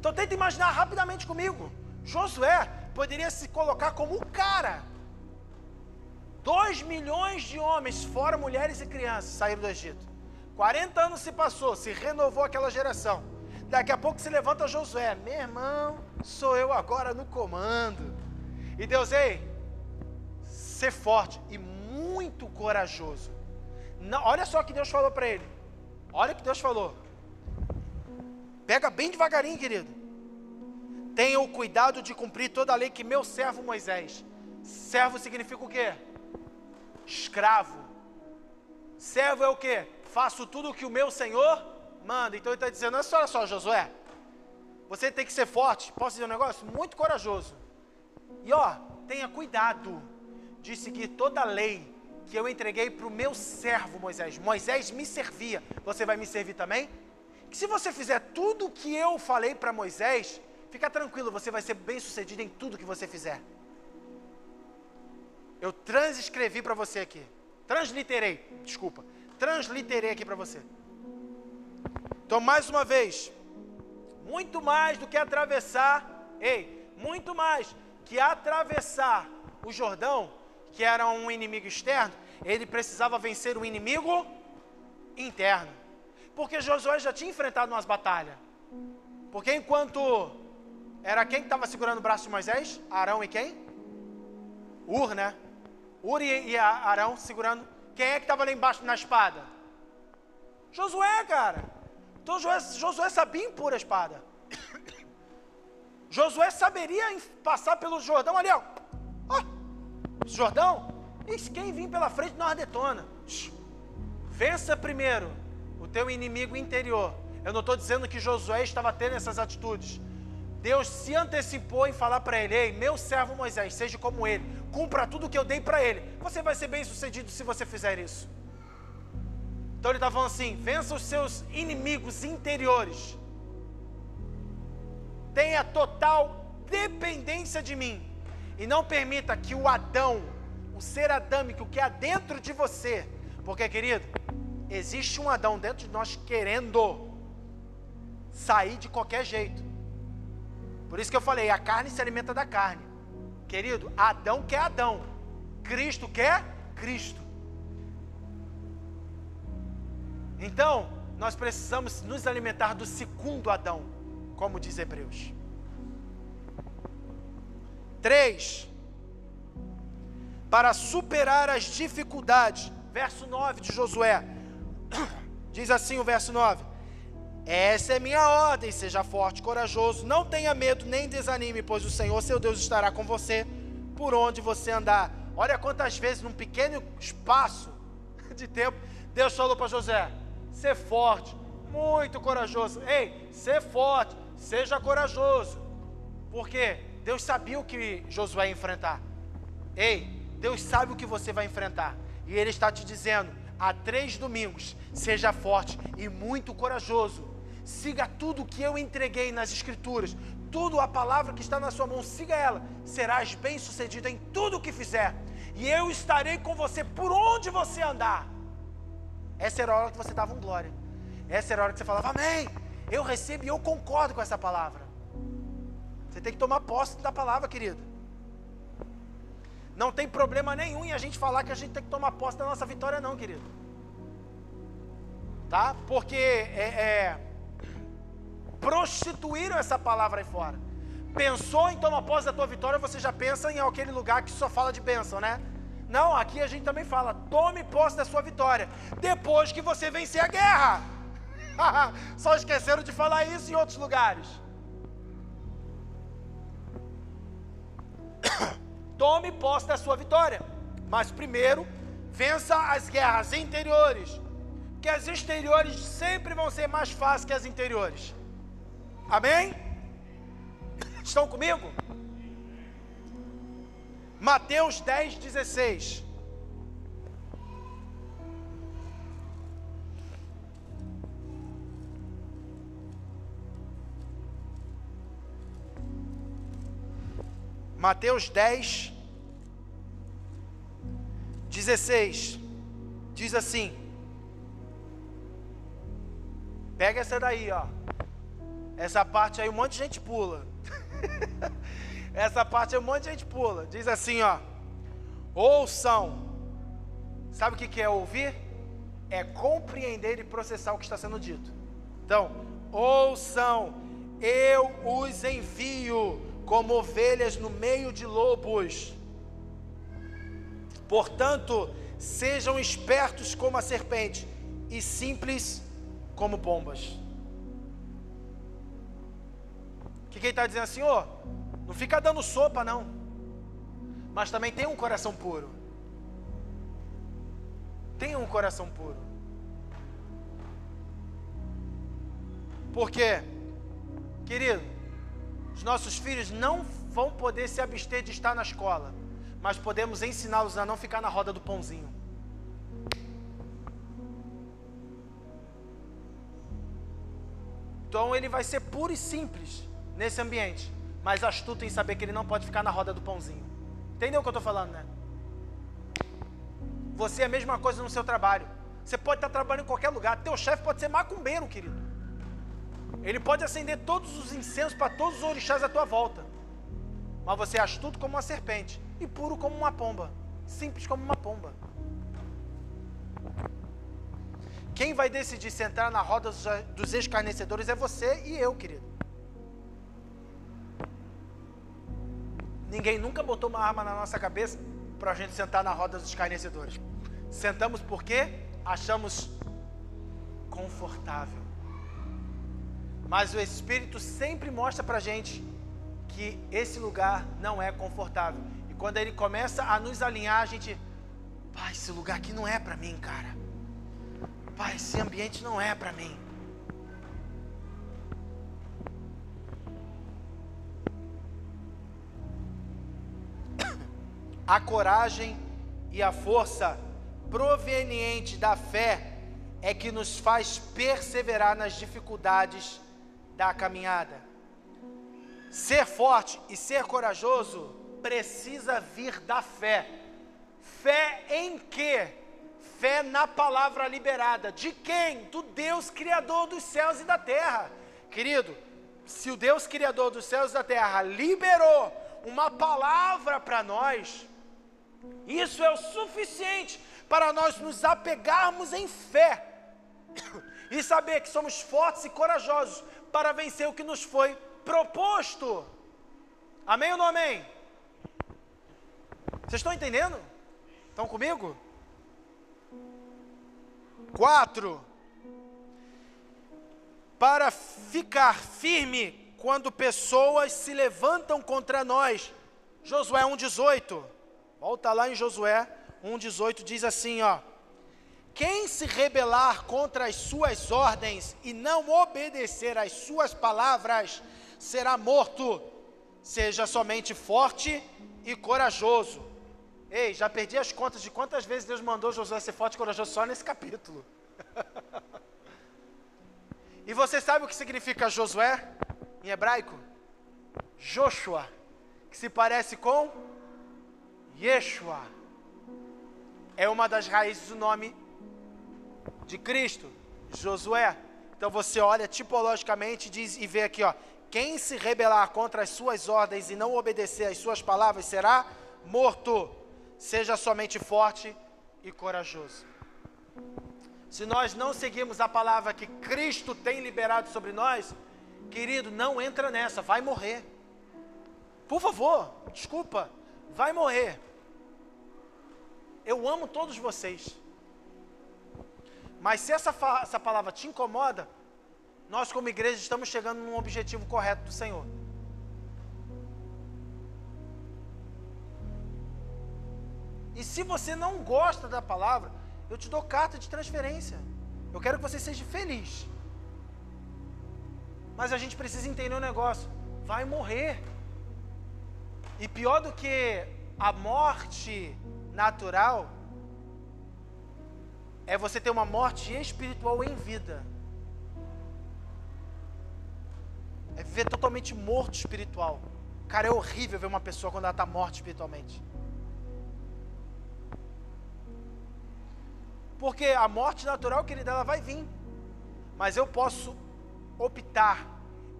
Então tenta imaginar rapidamente comigo. Josué poderia se colocar como o cara. Dois milhões de homens, fora mulheres e crianças, saíram do Egito. 40 anos se passou, se renovou aquela geração. Daqui a pouco se levanta Josué. Meu irmão, sou eu agora no comando. E Deus, ei, ser forte e muito corajoso. Não, olha só o que Deus falou para ele. Olha o que Deus falou. Pega bem devagarinho, querido. Tenha o cuidado de cumprir toda a lei que meu servo Moisés. Servo significa o quê? Escravo. Servo é o quê? Faço tudo o que o meu Senhor manda. Então ele está dizendo, olha só, só, Josué. Você tem que ser forte. Posso dizer um negócio? Muito corajoso. E ó, tenha cuidado de seguir toda a lei que eu entreguei para o meu servo Moisés. Moisés me servia. Você vai me servir também? Que se você fizer tudo o que eu falei para Moisés, fica tranquilo, você vai ser bem sucedido em tudo que você fizer. Eu transcrevi para você aqui. Transliterei, desculpa. Transliterei aqui para você. Então, mais uma vez, muito mais do que atravessar, ei, muito mais que atravessar o Jordão, que era um inimigo externo, ele precisava vencer o inimigo interno. Porque Josué já tinha enfrentado umas batalhas. Porque enquanto era quem que estava segurando o braço de Moisés? Arão e quem? Ur, né? Ur e, e Arão segurando. Quem é que estava lá embaixo na espada? Josué, cara. Então Josué, Josué sabia impor a espada. Josué saberia passar pelo Jordão ali, ó. ó Jordão, e quem vir pela frente nós detona. Vença primeiro o teu inimigo interior. Eu não estou dizendo que Josué estava tendo essas atitudes. Deus se antecipou em falar para ele: Ei, meu servo Moisés, seja como ele, cumpra tudo o que eu dei para ele. Você vai ser bem sucedido se você fizer isso. Então ele está falando assim: vença os seus inimigos interiores. Tenha total dependência de mim. E não permita que o Adão, o ser adâmico que há dentro de você, porque querido, existe um Adão dentro de nós querendo sair de qualquer jeito. Por isso que eu falei, a carne se alimenta da carne. Querido, Adão quer Adão, Cristo quer Cristo. Então, nós precisamos nos alimentar do segundo Adão, como diz Hebreus. 3. Para superar as dificuldades. Verso 9 de Josué. Diz assim o verso 9: Essa é minha ordem, seja forte, corajoso, não tenha medo nem desanime, pois o Senhor seu Deus estará com você por onde você andar. Olha quantas vezes num pequeno espaço de tempo Deus falou para José: ser forte, muito corajoso. Ei, ser forte, seja corajoso. Por quê? Deus sabia o que Josué ia enfrentar. Ei, Deus sabe o que você vai enfrentar. E Ele está te dizendo: há três domingos, seja forte e muito corajoso. Siga tudo que eu entreguei nas Escrituras, tudo a palavra que está na sua mão, siga ela. Serás bem sucedido em tudo o que fizer. E eu estarei com você por onde você andar. Essa era a hora que você dava um glória. Essa era a hora que você falava, Amém. Eu recebo e eu concordo com essa palavra. Você tem que tomar posse da palavra, querido. Não tem problema nenhum em a gente falar que a gente tem que tomar posse da nossa vitória, não, querido. Tá? Porque é, é, prostituíram essa palavra aí fora. Pensou tomar posse da tua vitória, você já pensa em aquele lugar que só fala de bênção, né? Não, aqui a gente também fala: tome posse da sua vitória, depois que você vencer a guerra. Só esqueceram de falar isso em outros lugares. Tome posse da sua vitória. Mas primeiro, vença as guerras interiores. Que as exteriores sempre vão ser mais fáceis que as interiores. Amém? Estão comigo? Mateus 10, 16. Mateus 10, 16. Diz assim: Pega essa daí, ó. Essa parte aí um monte de gente pula. essa parte aí um monte de gente pula. Diz assim, ó. Ouçam. Sabe o que é ouvir? É compreender e processar o que está sendo dito. Então, ouçam, eu os envio como ovelhas no meio de lobos. Portanto, sejam espertos como a serpente e simples como pombas. Que, que ele está dizendo assim, ô? Não fica dando sopa, não. Mas também tem um coração puro. Tenha um coração puro. Porque, querido, os nossos filhos não vão poder se abster de estar na escola, mas podemos ensiná-los a não ficar na roda do pãozinho. Então ele vai ser puro e simples nesse ambiente, mas astuto em saber que ele não pode ficar na roda do pãozinho. Entendeu o que eu estou falando, né? Você é a mesma coisa no seu trabalho. Você pode estar trabalhando em qualquer lugar. Teu chefe pode ser macumbeiro, querido. Ele pode acender todos os incensos para todos os orixás à tua volta. Mas você é astuto como uma serpente e puro como uma pomba. Simples como uma pomba. Quem vai decidir sentar na roda dos escarnecedores é você e eu, querido. Ninguém nunca botou uma arma na nossa cabeça para a gente sentar na roda dos escarnecedores. Sentamos porque achamos confortável. Mas o Espírito sempre mostra para a gente que esse lugar não é confortável. E quando ele começa a nos alinhar, a gente, pai, esse lugar aqui não é para mim, cara. Pai, esse ambiente não é para mim. A coragem e a força proveniente da fé é que nos faz perseverar nas dificuldades da caminhada. Ser forte e ser corajoso precisa vir da fé. Fé em quê? Fé na palavra liberada. De quem? Do Deus Criador dos céus e da terra. Querido, se o Deus Criador dos céus e da terra liberou uma palavra para nós, isso é o suficiente para nós nos apegarmos em fé e saber que somos fortes e corajosos para vencer o que nos foi proposto. Amém ou não amém? Vocês estão entendendo? Estão comigo? Quatro. Para ficar firme quando pessoas se levantam contra nós. Josué 1,18. Volta lá em Josué 1,18 diz assim: ó. Quem se rebelar contra as suas ordens e não obedecer às suas palavras, será morto. Seja somente forte e corajoso. Ei, já perdi as contas de quantas vezes Deus mandou Josué ser forte e corajoso só nesse capítulo. e você sabe o que significa Josué em hebraico? Joshua, que se parece com Yeshua. É uma das raízes do nome de Cristo, Josué. Então você olha tipologicamente diz, e vê aqui, ó, quem se rebelar contra as suas ordens e não obedecer às suas palavras será morto. Seja somente forte e corajoso. Se nós não seguirmos a palavra que Cristo tem liberado sobre nós, querido, não entra nessa, vai morrer. Por favor, desculpa, vai morrer. Eu amo todos vocês. Mas se essa, essa palavra te incomoda, nós como igreja estamos chegando num objetivo correto do Senhor. E se você não gosta da palavra, eu te dou carta de transferência. Eu quero que você seja feliz. Mas a gente precisa entender um negócio: vai morrer. E pior do que a morte natural, é você ter uma morte espiritual em vida. É viver totalmente morto espiritual. Cara, é horrível ver uma pessoa quando ela está morta espiritualmente. Porque a morte natural, querida, ela vai vir. Mas eu posso optar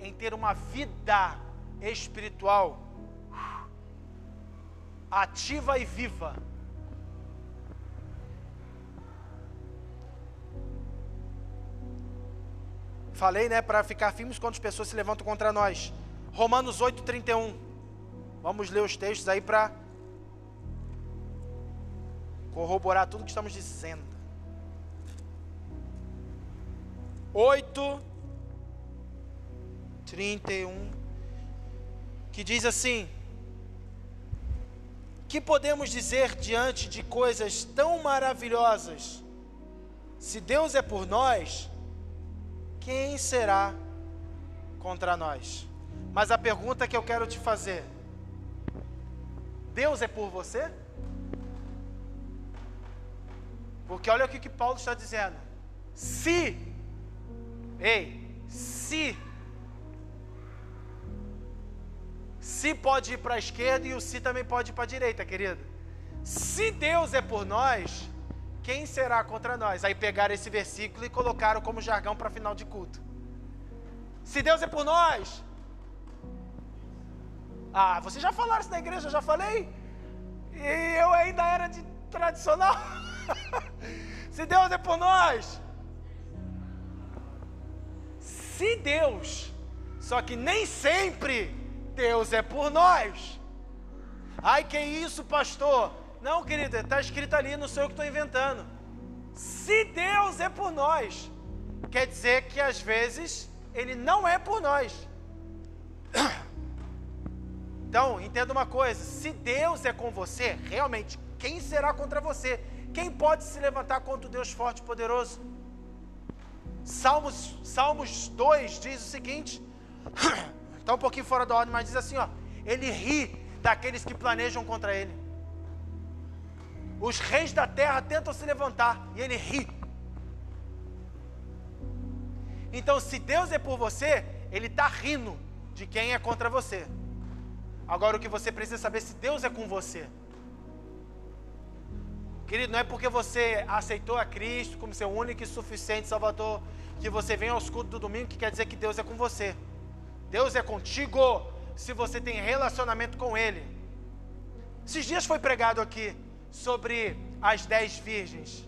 em ter uma vida espiritual ativa e viva. Falei, né, para ficar firmes quando as pessoas se levantam contra nós. Romanos 8:31. Vamos ler os textos aí para corroborar tudo que estamos dizendo. 8 31 que diz assim: Que podemos dizer diante de coisas tão maravilhosas? Se Deus é por nós, quem será contra nós? Mas a pergunta que eu quero te fazer: Deus é por você? Porque olha o que, que Paulo está dizendo. Se, ei, se, se pode ir para a esquerda e o se também pode ir para a direita, querido. Se Deus é por nós, quem será contra nós? Aí pegaram esse versículo e colocaram como jargão para final de culto. Se Deus é por nós. Ah, vocês já falaram isso na igreja, eu já falei. E eu ainda era de tradicional. Se Deus é por nós. Se Deus, só que nem sempre Deus é por nós. Ai, que isso, pastor? Não, querida, está escrito ali, não sou eu que estou inventando. Se Deus é por nós, quer dizer que às vezes Ele não é por nós. Então, entenda uma coisa: se Deus é com você, realmente, quem será contra você? Quem pode se levantar contra o Deus forte e poderoso? Salmos, Salmos 2 diz o seguinte: está um pouquinho fora da ordem, mas diz assim: ó, Ele ri daqueles que planejam contra Ele. Os reis da terra tentam se levantar e ele ri. Então, se Deus é por você, ele está rindo de quem é contra você. Agora, o que você precisa saber é se Deus é com você. Querido, não é porque você aceitou a Cristo como seu único e suficiente Salvador que você vem aos cultos do domingo que quer dizer que Deus é com você. Deus é contigo se você tem relacionamento com Ele. Esses dias foi pregado aqui sobre as dez virgens.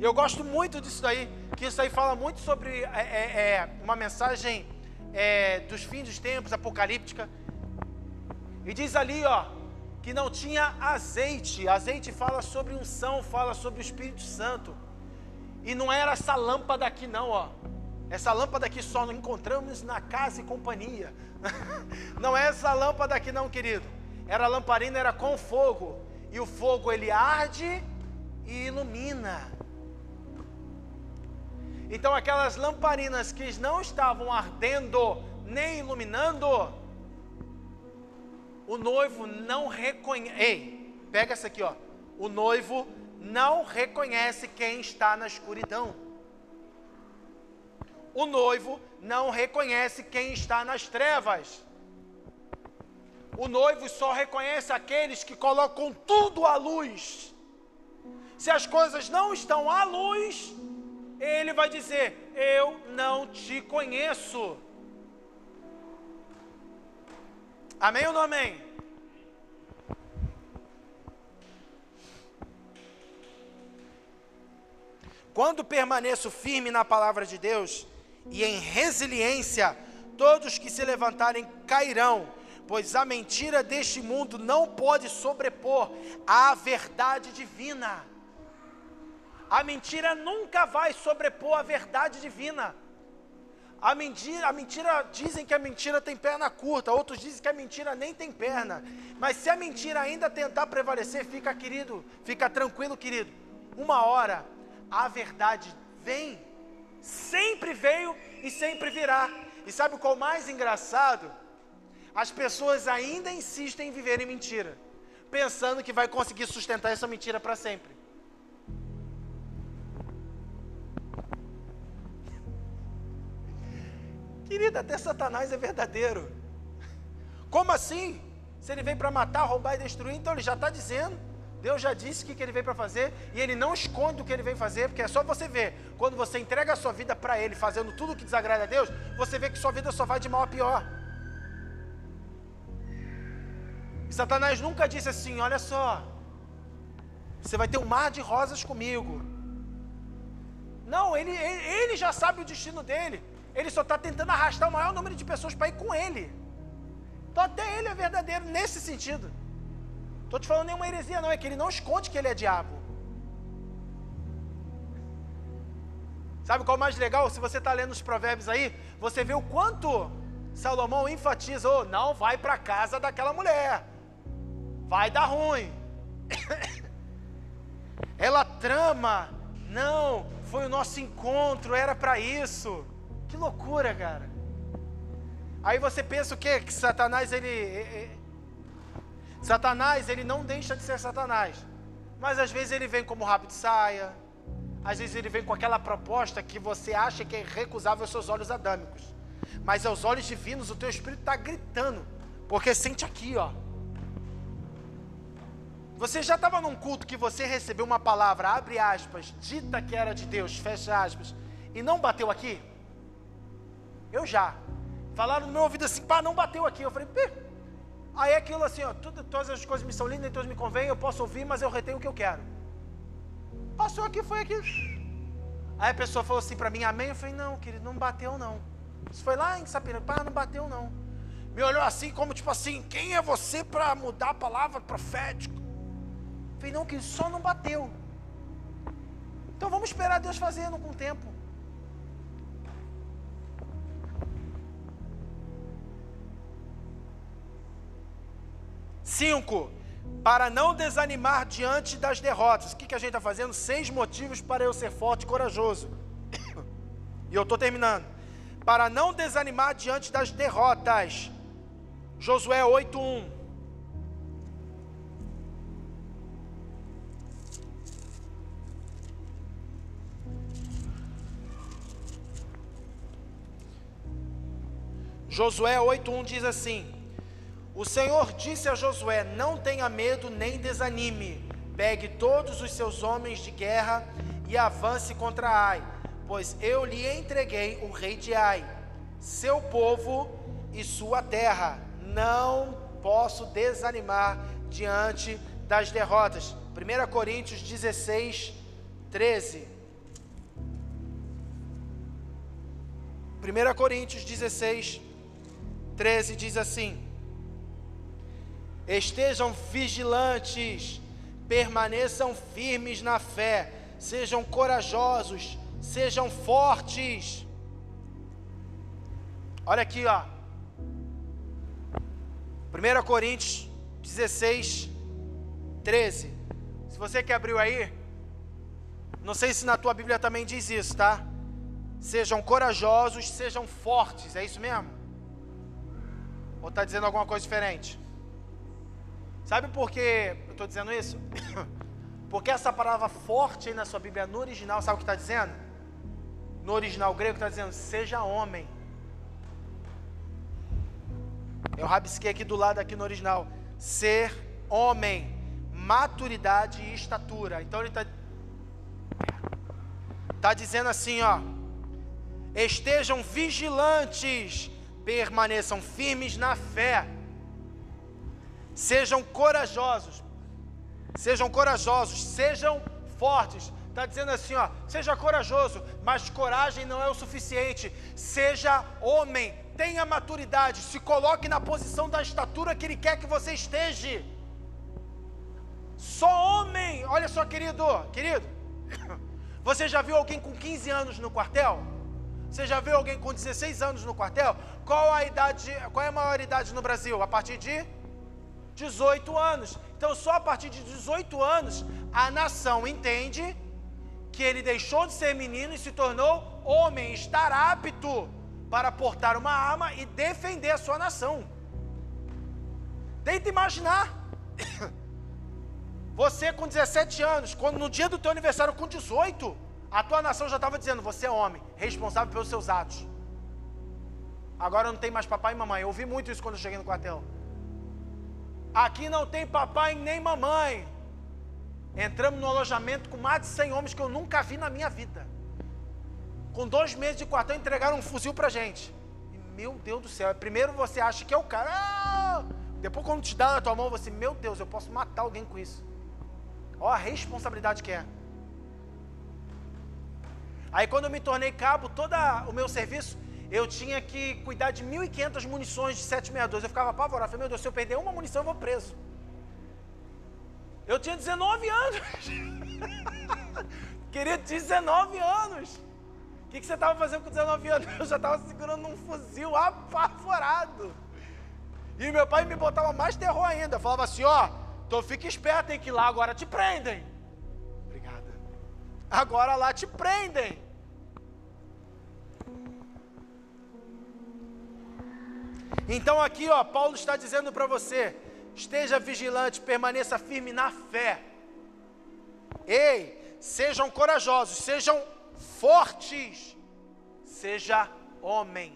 Eu gosto muito disso daí, que isso aí fala muito sobre é, é, é uma mensagem é, dos fins dos tempos, apocalíptica. E diz ali, ó, que não tinha azeite. Azeite fala sobre unção, fala sobre o Espírito Santo. E não era essa lâmpada aqui, não, ó. Essa lâmpada aqui só encontramos na casa e companhia. não é essa lâmpada aqui, não, querido. Era lamparina, era com fogo e o fogo ele arde e ilumina. Então aquelas lamparinas que não estavam ardendo nem iluminando, o noivo não reconhece. Ei, pega essa aqui, ó. O noivo não reconhece quem está na escuridão. O noivo não reconhece quem está nas trevas. O noivo só reconhece aqueles que colocam tudo à luz. Se as coisas não estão à luz, ele vai dizer: Eu não te conheço. Amém ou não amém? Quando permaneço firme na palavra de Deus e em resiliência, todos que se levantarem cairão pois a mentira deste mundo não pode sobrepor à verdade divina. A mentira nunca vai sobrepor a verdade divina. A mentira, a mentira, dizem que a mentira tem perna curta, outros dizem que a mentira nem tem perna. Mas se a mentira ainda tentar prevalecer, fica querido, fica tranquilo, querido. Uma hora a verdade vem, sempre veio e sempre virá. E sabe qual é o mais engraçado? As pessoas ainda insistem em viver em mentira, pensando que vai conseguir sustentar essa mentira para sempre. Querida, até Satanás é verdadeiro. Como assim? Se ele veio para matar, roubar e destruir, então ele já está dizendo. Deus já disse o que, ele veio para fazer e ele não esconde o que ele veio fazer, porque é só você ver. Quando você entrega a sua vida para ele, fazendo tudo o que desagrada a Deus, você vê que sua vida só vai de mal a pior. E Satanás nunca disse assim: olha só, você vai ter um mar de rosas comigo. Não, ele, ele, ele já sabe o destino dele. Ele só está tentando arrastar o maior número de pessoas para ir com ele. Então até ele é verdadeiro nesse sentido. Estou te falando nenhuma heresia, não, é que ele não esconde que ele é diabo. Sabe qual é o mais legal? Se você está lendo os provérbios aí, você vê o quanto Salomão enfatiza: oh, não vai para casa daquela mulher, vai dar ruim. Ela trama, não, foi o nosso encontro, era para isso. Que loucura, cara. Aí você pensa o quê? Que Satanás ele Satanás, ele não deixa de ser Satanás. Mas às vezes ele vem como rabo de saia. Às vezes ele vem com aquela proposta que você acha que é recusável aos seus olhos adâmicos. Mas aos olhos divinos o teu espírito está gritando. Porque sente aqui, ó. Você já estava num culto que você recebeu uma palavra, abre aspas, dita que era de Deus, fecha aspas, e não bateu aqui? Eu já. Falaram no meu ouvido assim, pá, não bateu aqui. Eu falei, Pê. Aí aquilo assim, ó, tudo, todas as coisas me são lindas, todas me convêm, eu posso ouvir, mas eu retenho o que eu quero. Passou aqui, foi aqui. Aí a pessoa falou assim para mim, amém? Eu falei, não, querido, não bateu não. Isso foi lá em Sapiranga, pá, não bateu não. Me olhou assim, como tipo assim, quem é você para mudar a palavra profética? Não, querido, só não bateu. Então vamos esperar Deus fazendo com o tempo. 5. Para não desanimar diante das derrotas. O que, que a gente está fazendo? Seis motivos para eu ser forte e corajoso. E eu estou terminando. Para não desanimar diante das derrotas. Josué 8:1. Josué 8:1 diz assim: o Senhor disse a Josué: Não tenha medo nem desanime. Pegue todos os seus homens de guerra e avance contra Ai, pois eu lhe entreguei o rei de Ai, seu povo e sua terra. Não posso desanimar diante das derrotas. 1 Coríntios 16, 13. 1 Coríntios 16, 13 diz assim: Estejam vigilantes, permaneçam firmes na fé, sejam corajosos, sejam fortes. Olha aqui, ó. 1 Coríntios 16, 13. Se você que abriu aí, não sei se na tua Bíblia também diz isso, tá? Sejam corajosos, sejam fortes, é isso mesmo? Ou está dizendo alguma coisa diferente? Sabe por que eu estou dizendo isso? Porque essa palavra forte aí na sua Bíblia, no original, sabe o que está dizendo? No original grego está dizendo, seja homem. Eu rabisquei aqui do lado, aqui no original. Ser homem, maturidade e estatura. Então ele está tá dizendo assim, ó. Estejam vigilantes, permaneçam firmes na fé Sejam corajosos. Sejam corajosos, sejam fortes. Está dizendo assim, ó, seja corajoso, mas coragem não é o suficiente. Seja homem, tenha maturidade, se coloque na posição da estatura que ele quer que você esteja. Só homem, olha só, querido, querido. Você já viu alguém com 15 anos no quartel? Você já viu alguém com 16 anos no quartel? Qual a idade, qual é a maior idade no Brasil? A partir de 18 anos. Então, só a partir de 18 anos, a nação entende que ele deixou de ser menino e se tornou homem, estar apto para portar uma arma e defender a sua nação. Tenta imaginar. Você com 17 anos, quando no dia do teu aniversário com 18, a tua nação já estava dizendo: você é homem, responsável pelos seus atos. Agora não tem mais papai e mamãe. Eu ouvi muito isso quando eu cheguei no quartel. Aqui não tem papai nem mamãe. Entramos no alojamento com mais de 100 homens que eu nunca vi na minha vida. Com dois meses de quartel, entregaram um fuzil pra gente. E, meu Deus do céu, primeiro você acha que é o cara. Ah! Depois, quando te dá na tua mão, você, meu Deus, eu posso matar alguém com isso. Olha a responsabilidade que é. Aí, quando eu me tornei cabo, todo o meu serviço, eu tinha que cuidar de 1.500 munições de 762. Eu ficava apavorado. Falei, meu Deus, se eu perder uma munição, eu vou preso. Eu tinha 19 anos. Queria 19 anos. O que, que você estava fazendo com 19 anos? Eu já estava segurando um fuzil apavorado. E meu pai me botava mais terror ainda. Falava assim: ó, então fica esperto, tem que lá agora te prendem. Agora lá te prendem. Então aqui, ó, Paulo está dizendo para você: esteja vigilante, permaneça firme na fé. Ei, sejam corajosos, sejam fortes, seja homem.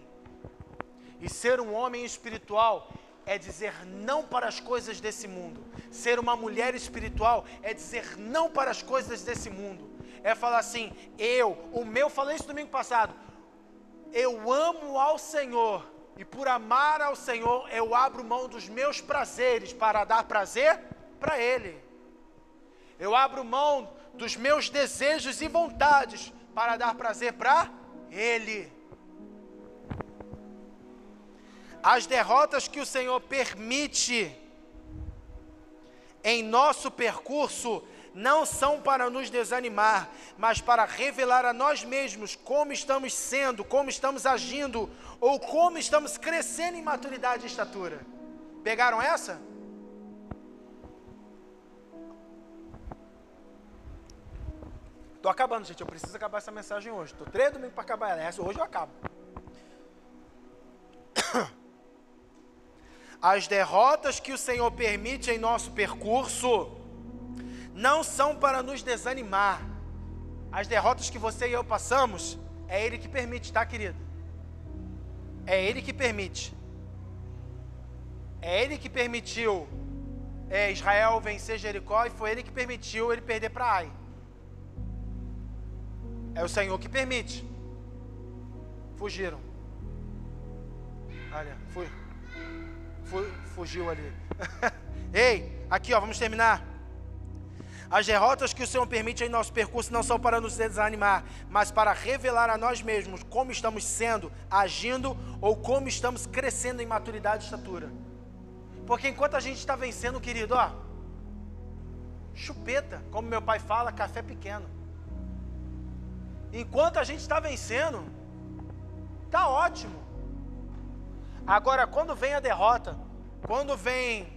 E ser um homem espiritual é dizer não para as coisas desse mundo. Ser uma mulher espiritual é dizer não para as coisas desse mundo. É falar assim: eu, o meu, falei isso domingo passado. Eu amo ao Senhor e por amar ao Senhor, eu abro mão dos meus prazeres para dar prazer para Ele. Eu abro mão dos meus desejos e vontades para dar prazer para Ele. As derrotas que o Senhor permite em nosso percurso não são para nos desanimar, mas para revelar a nós mesmos como estamos sendo, como estamos agindo, ou como estamos crescendo em maturidade e estatura. Pegaram essa? Estou acabando, gente. Eu preciso acabar essa mensagem hoje. Estou três domingos para acabar ela. Essa hoje eu acabo. As derrotas que o Senhor permite em nosso percurso não são para nos desanimar. As derrotas que você e eu passamos, é Ele que permite, tá, querido? É Ele que permite. É Ele que permitiu é, Israel vencer Jericó e foi Ele que permitiu ele perder para Ai. É o Senhor que permite. Fugiram. Olha, fui. fui fugiu ali. Ei, aqui ó, vamos terminar. As derrotas que o Senhor permite em nosso percurso não são para nos desanimar, mas para revelar a nós mesmos como estamos sendo, agindo ou como estamos crescendo em maturidade e estatura. Porque enquanto a gente está vencendo, querido, ó, chupeta, como meu pai fala, café pequeno. Enquanto a gente está vencendo, tá ótimo. Agora, quando vem a derrota, quando vem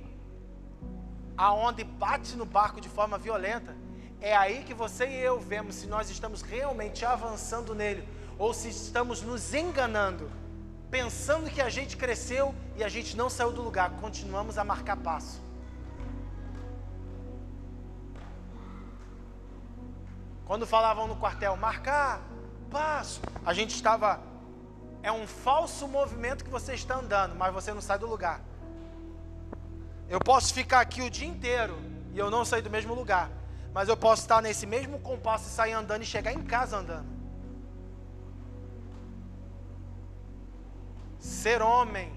aonde bate no barco de forma violenta, é aí que você e eu vemos se nós estamos realmente avançando nele ou se estamos nos enganando, pensando que a gente cresceu e a gente não saiu do lugar, continuamos a marcar passo. Quando falavam no quartel, marcar passo, a gente estava. É um falso movimento que você está andando, mas você não sai do lugar. Eu posso ficar aqui o dia inteiro e eu não sair do mesmo lugar. Mas eu posso estar nesse mesmo compasso e sair andando e chegar em casa andando. Ser homem,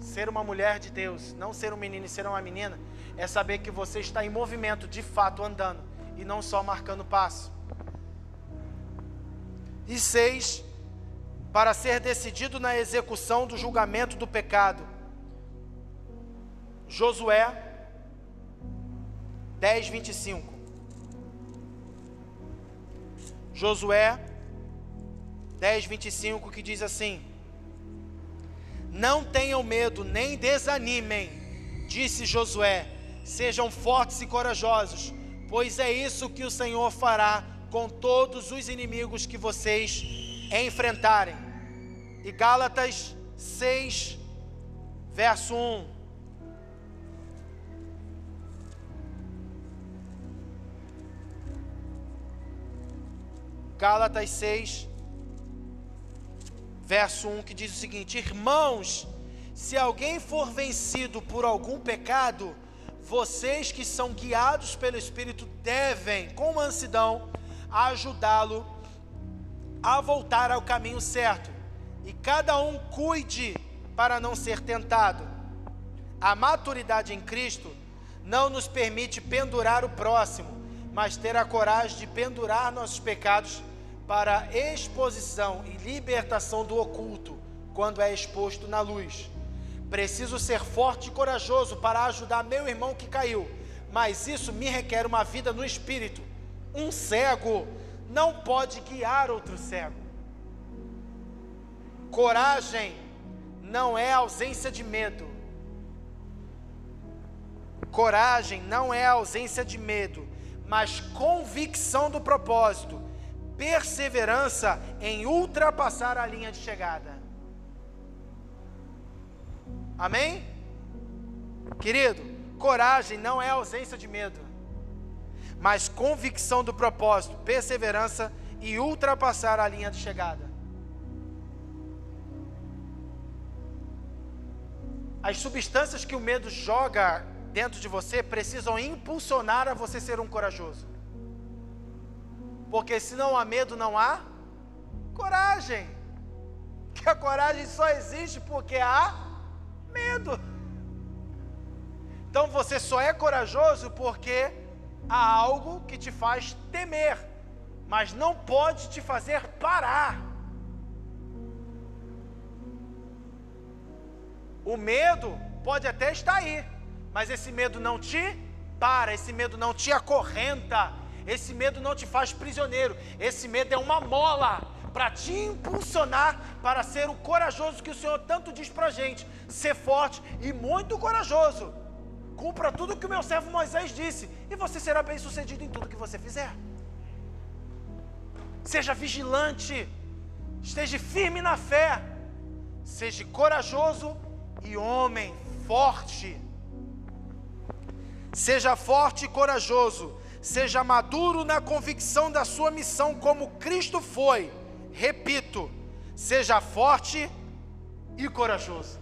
ser uma mulher de Deus, não ser um menino e ser uma menina, é saber que você está em movimento, de fato, andando, e não só marcando passo. E seis, para ser decidido na execução do julgamento do pecado Josué 10, 25. Josué 10, 25, que diz assim: Não tenham medo, nem desanimem, disse Josué, sejam fortes e corajosos, pois é isso que o Senhor fará com todos os inimigos que vocês enfrentarem. E Gálatas 6, verso 1. Gálatas 6, verso 1, que diz o seguinte: Irmãos, se alguém for vencido por algum pecado, vocês que são guiados pelo Espírito devem, com mansidão, ajudá-lo a voltar ao caminho certo. E cada um cuide para não ser tentado. A maturidade em Cristo não nos permite pendurar o próximo, mas ter a coragem de pendurar nossos pecados para exposição e libertação do oculto, quando é exposto na luz. Preciso ser forte e corajoso para ajudar meu irmão que caiu, mas isso me requer uma vida no espírito. Um cego não pode guiar outro cego. Coragem não é ausência de medo. Coragem não é ausência de medo, mas convicção do propósito, perseverança em ultrapassar a linha de chegada. Amém? Querido, coragem não é ausência de medo, mas convicção do propósito, perseverança e ultrapassar a linha de chegada. As substâncias que o medo joga dentro de você precisam impulsionar a você ser um corajoso. Porque se não há medo, não há coragem. Que a coragem só existe porque há medo. Então você só é corajoso porque há algo que te faz temer, mas não pode te fazer parar. O medo pode até estar aí, mas esse medo não te para, esse medo não te acorrenta, esse medo não te faz prisioneiro, esse medo é uma mola para te impulsionar para ser o corajoso que o Senhor tanto diz para a gente. Ser forte e muito corajoso. Cumpra tudo que o meu servo Moisés disse, e você será bem sucedido em tudo que você fizer. Seja vigilante, esteja firme na fé, seja corajoso e homem forte. Seja forte e corajoso, seja maduro na convicção da sua missão, como Cristo foi Repito, seja forte e corajoso.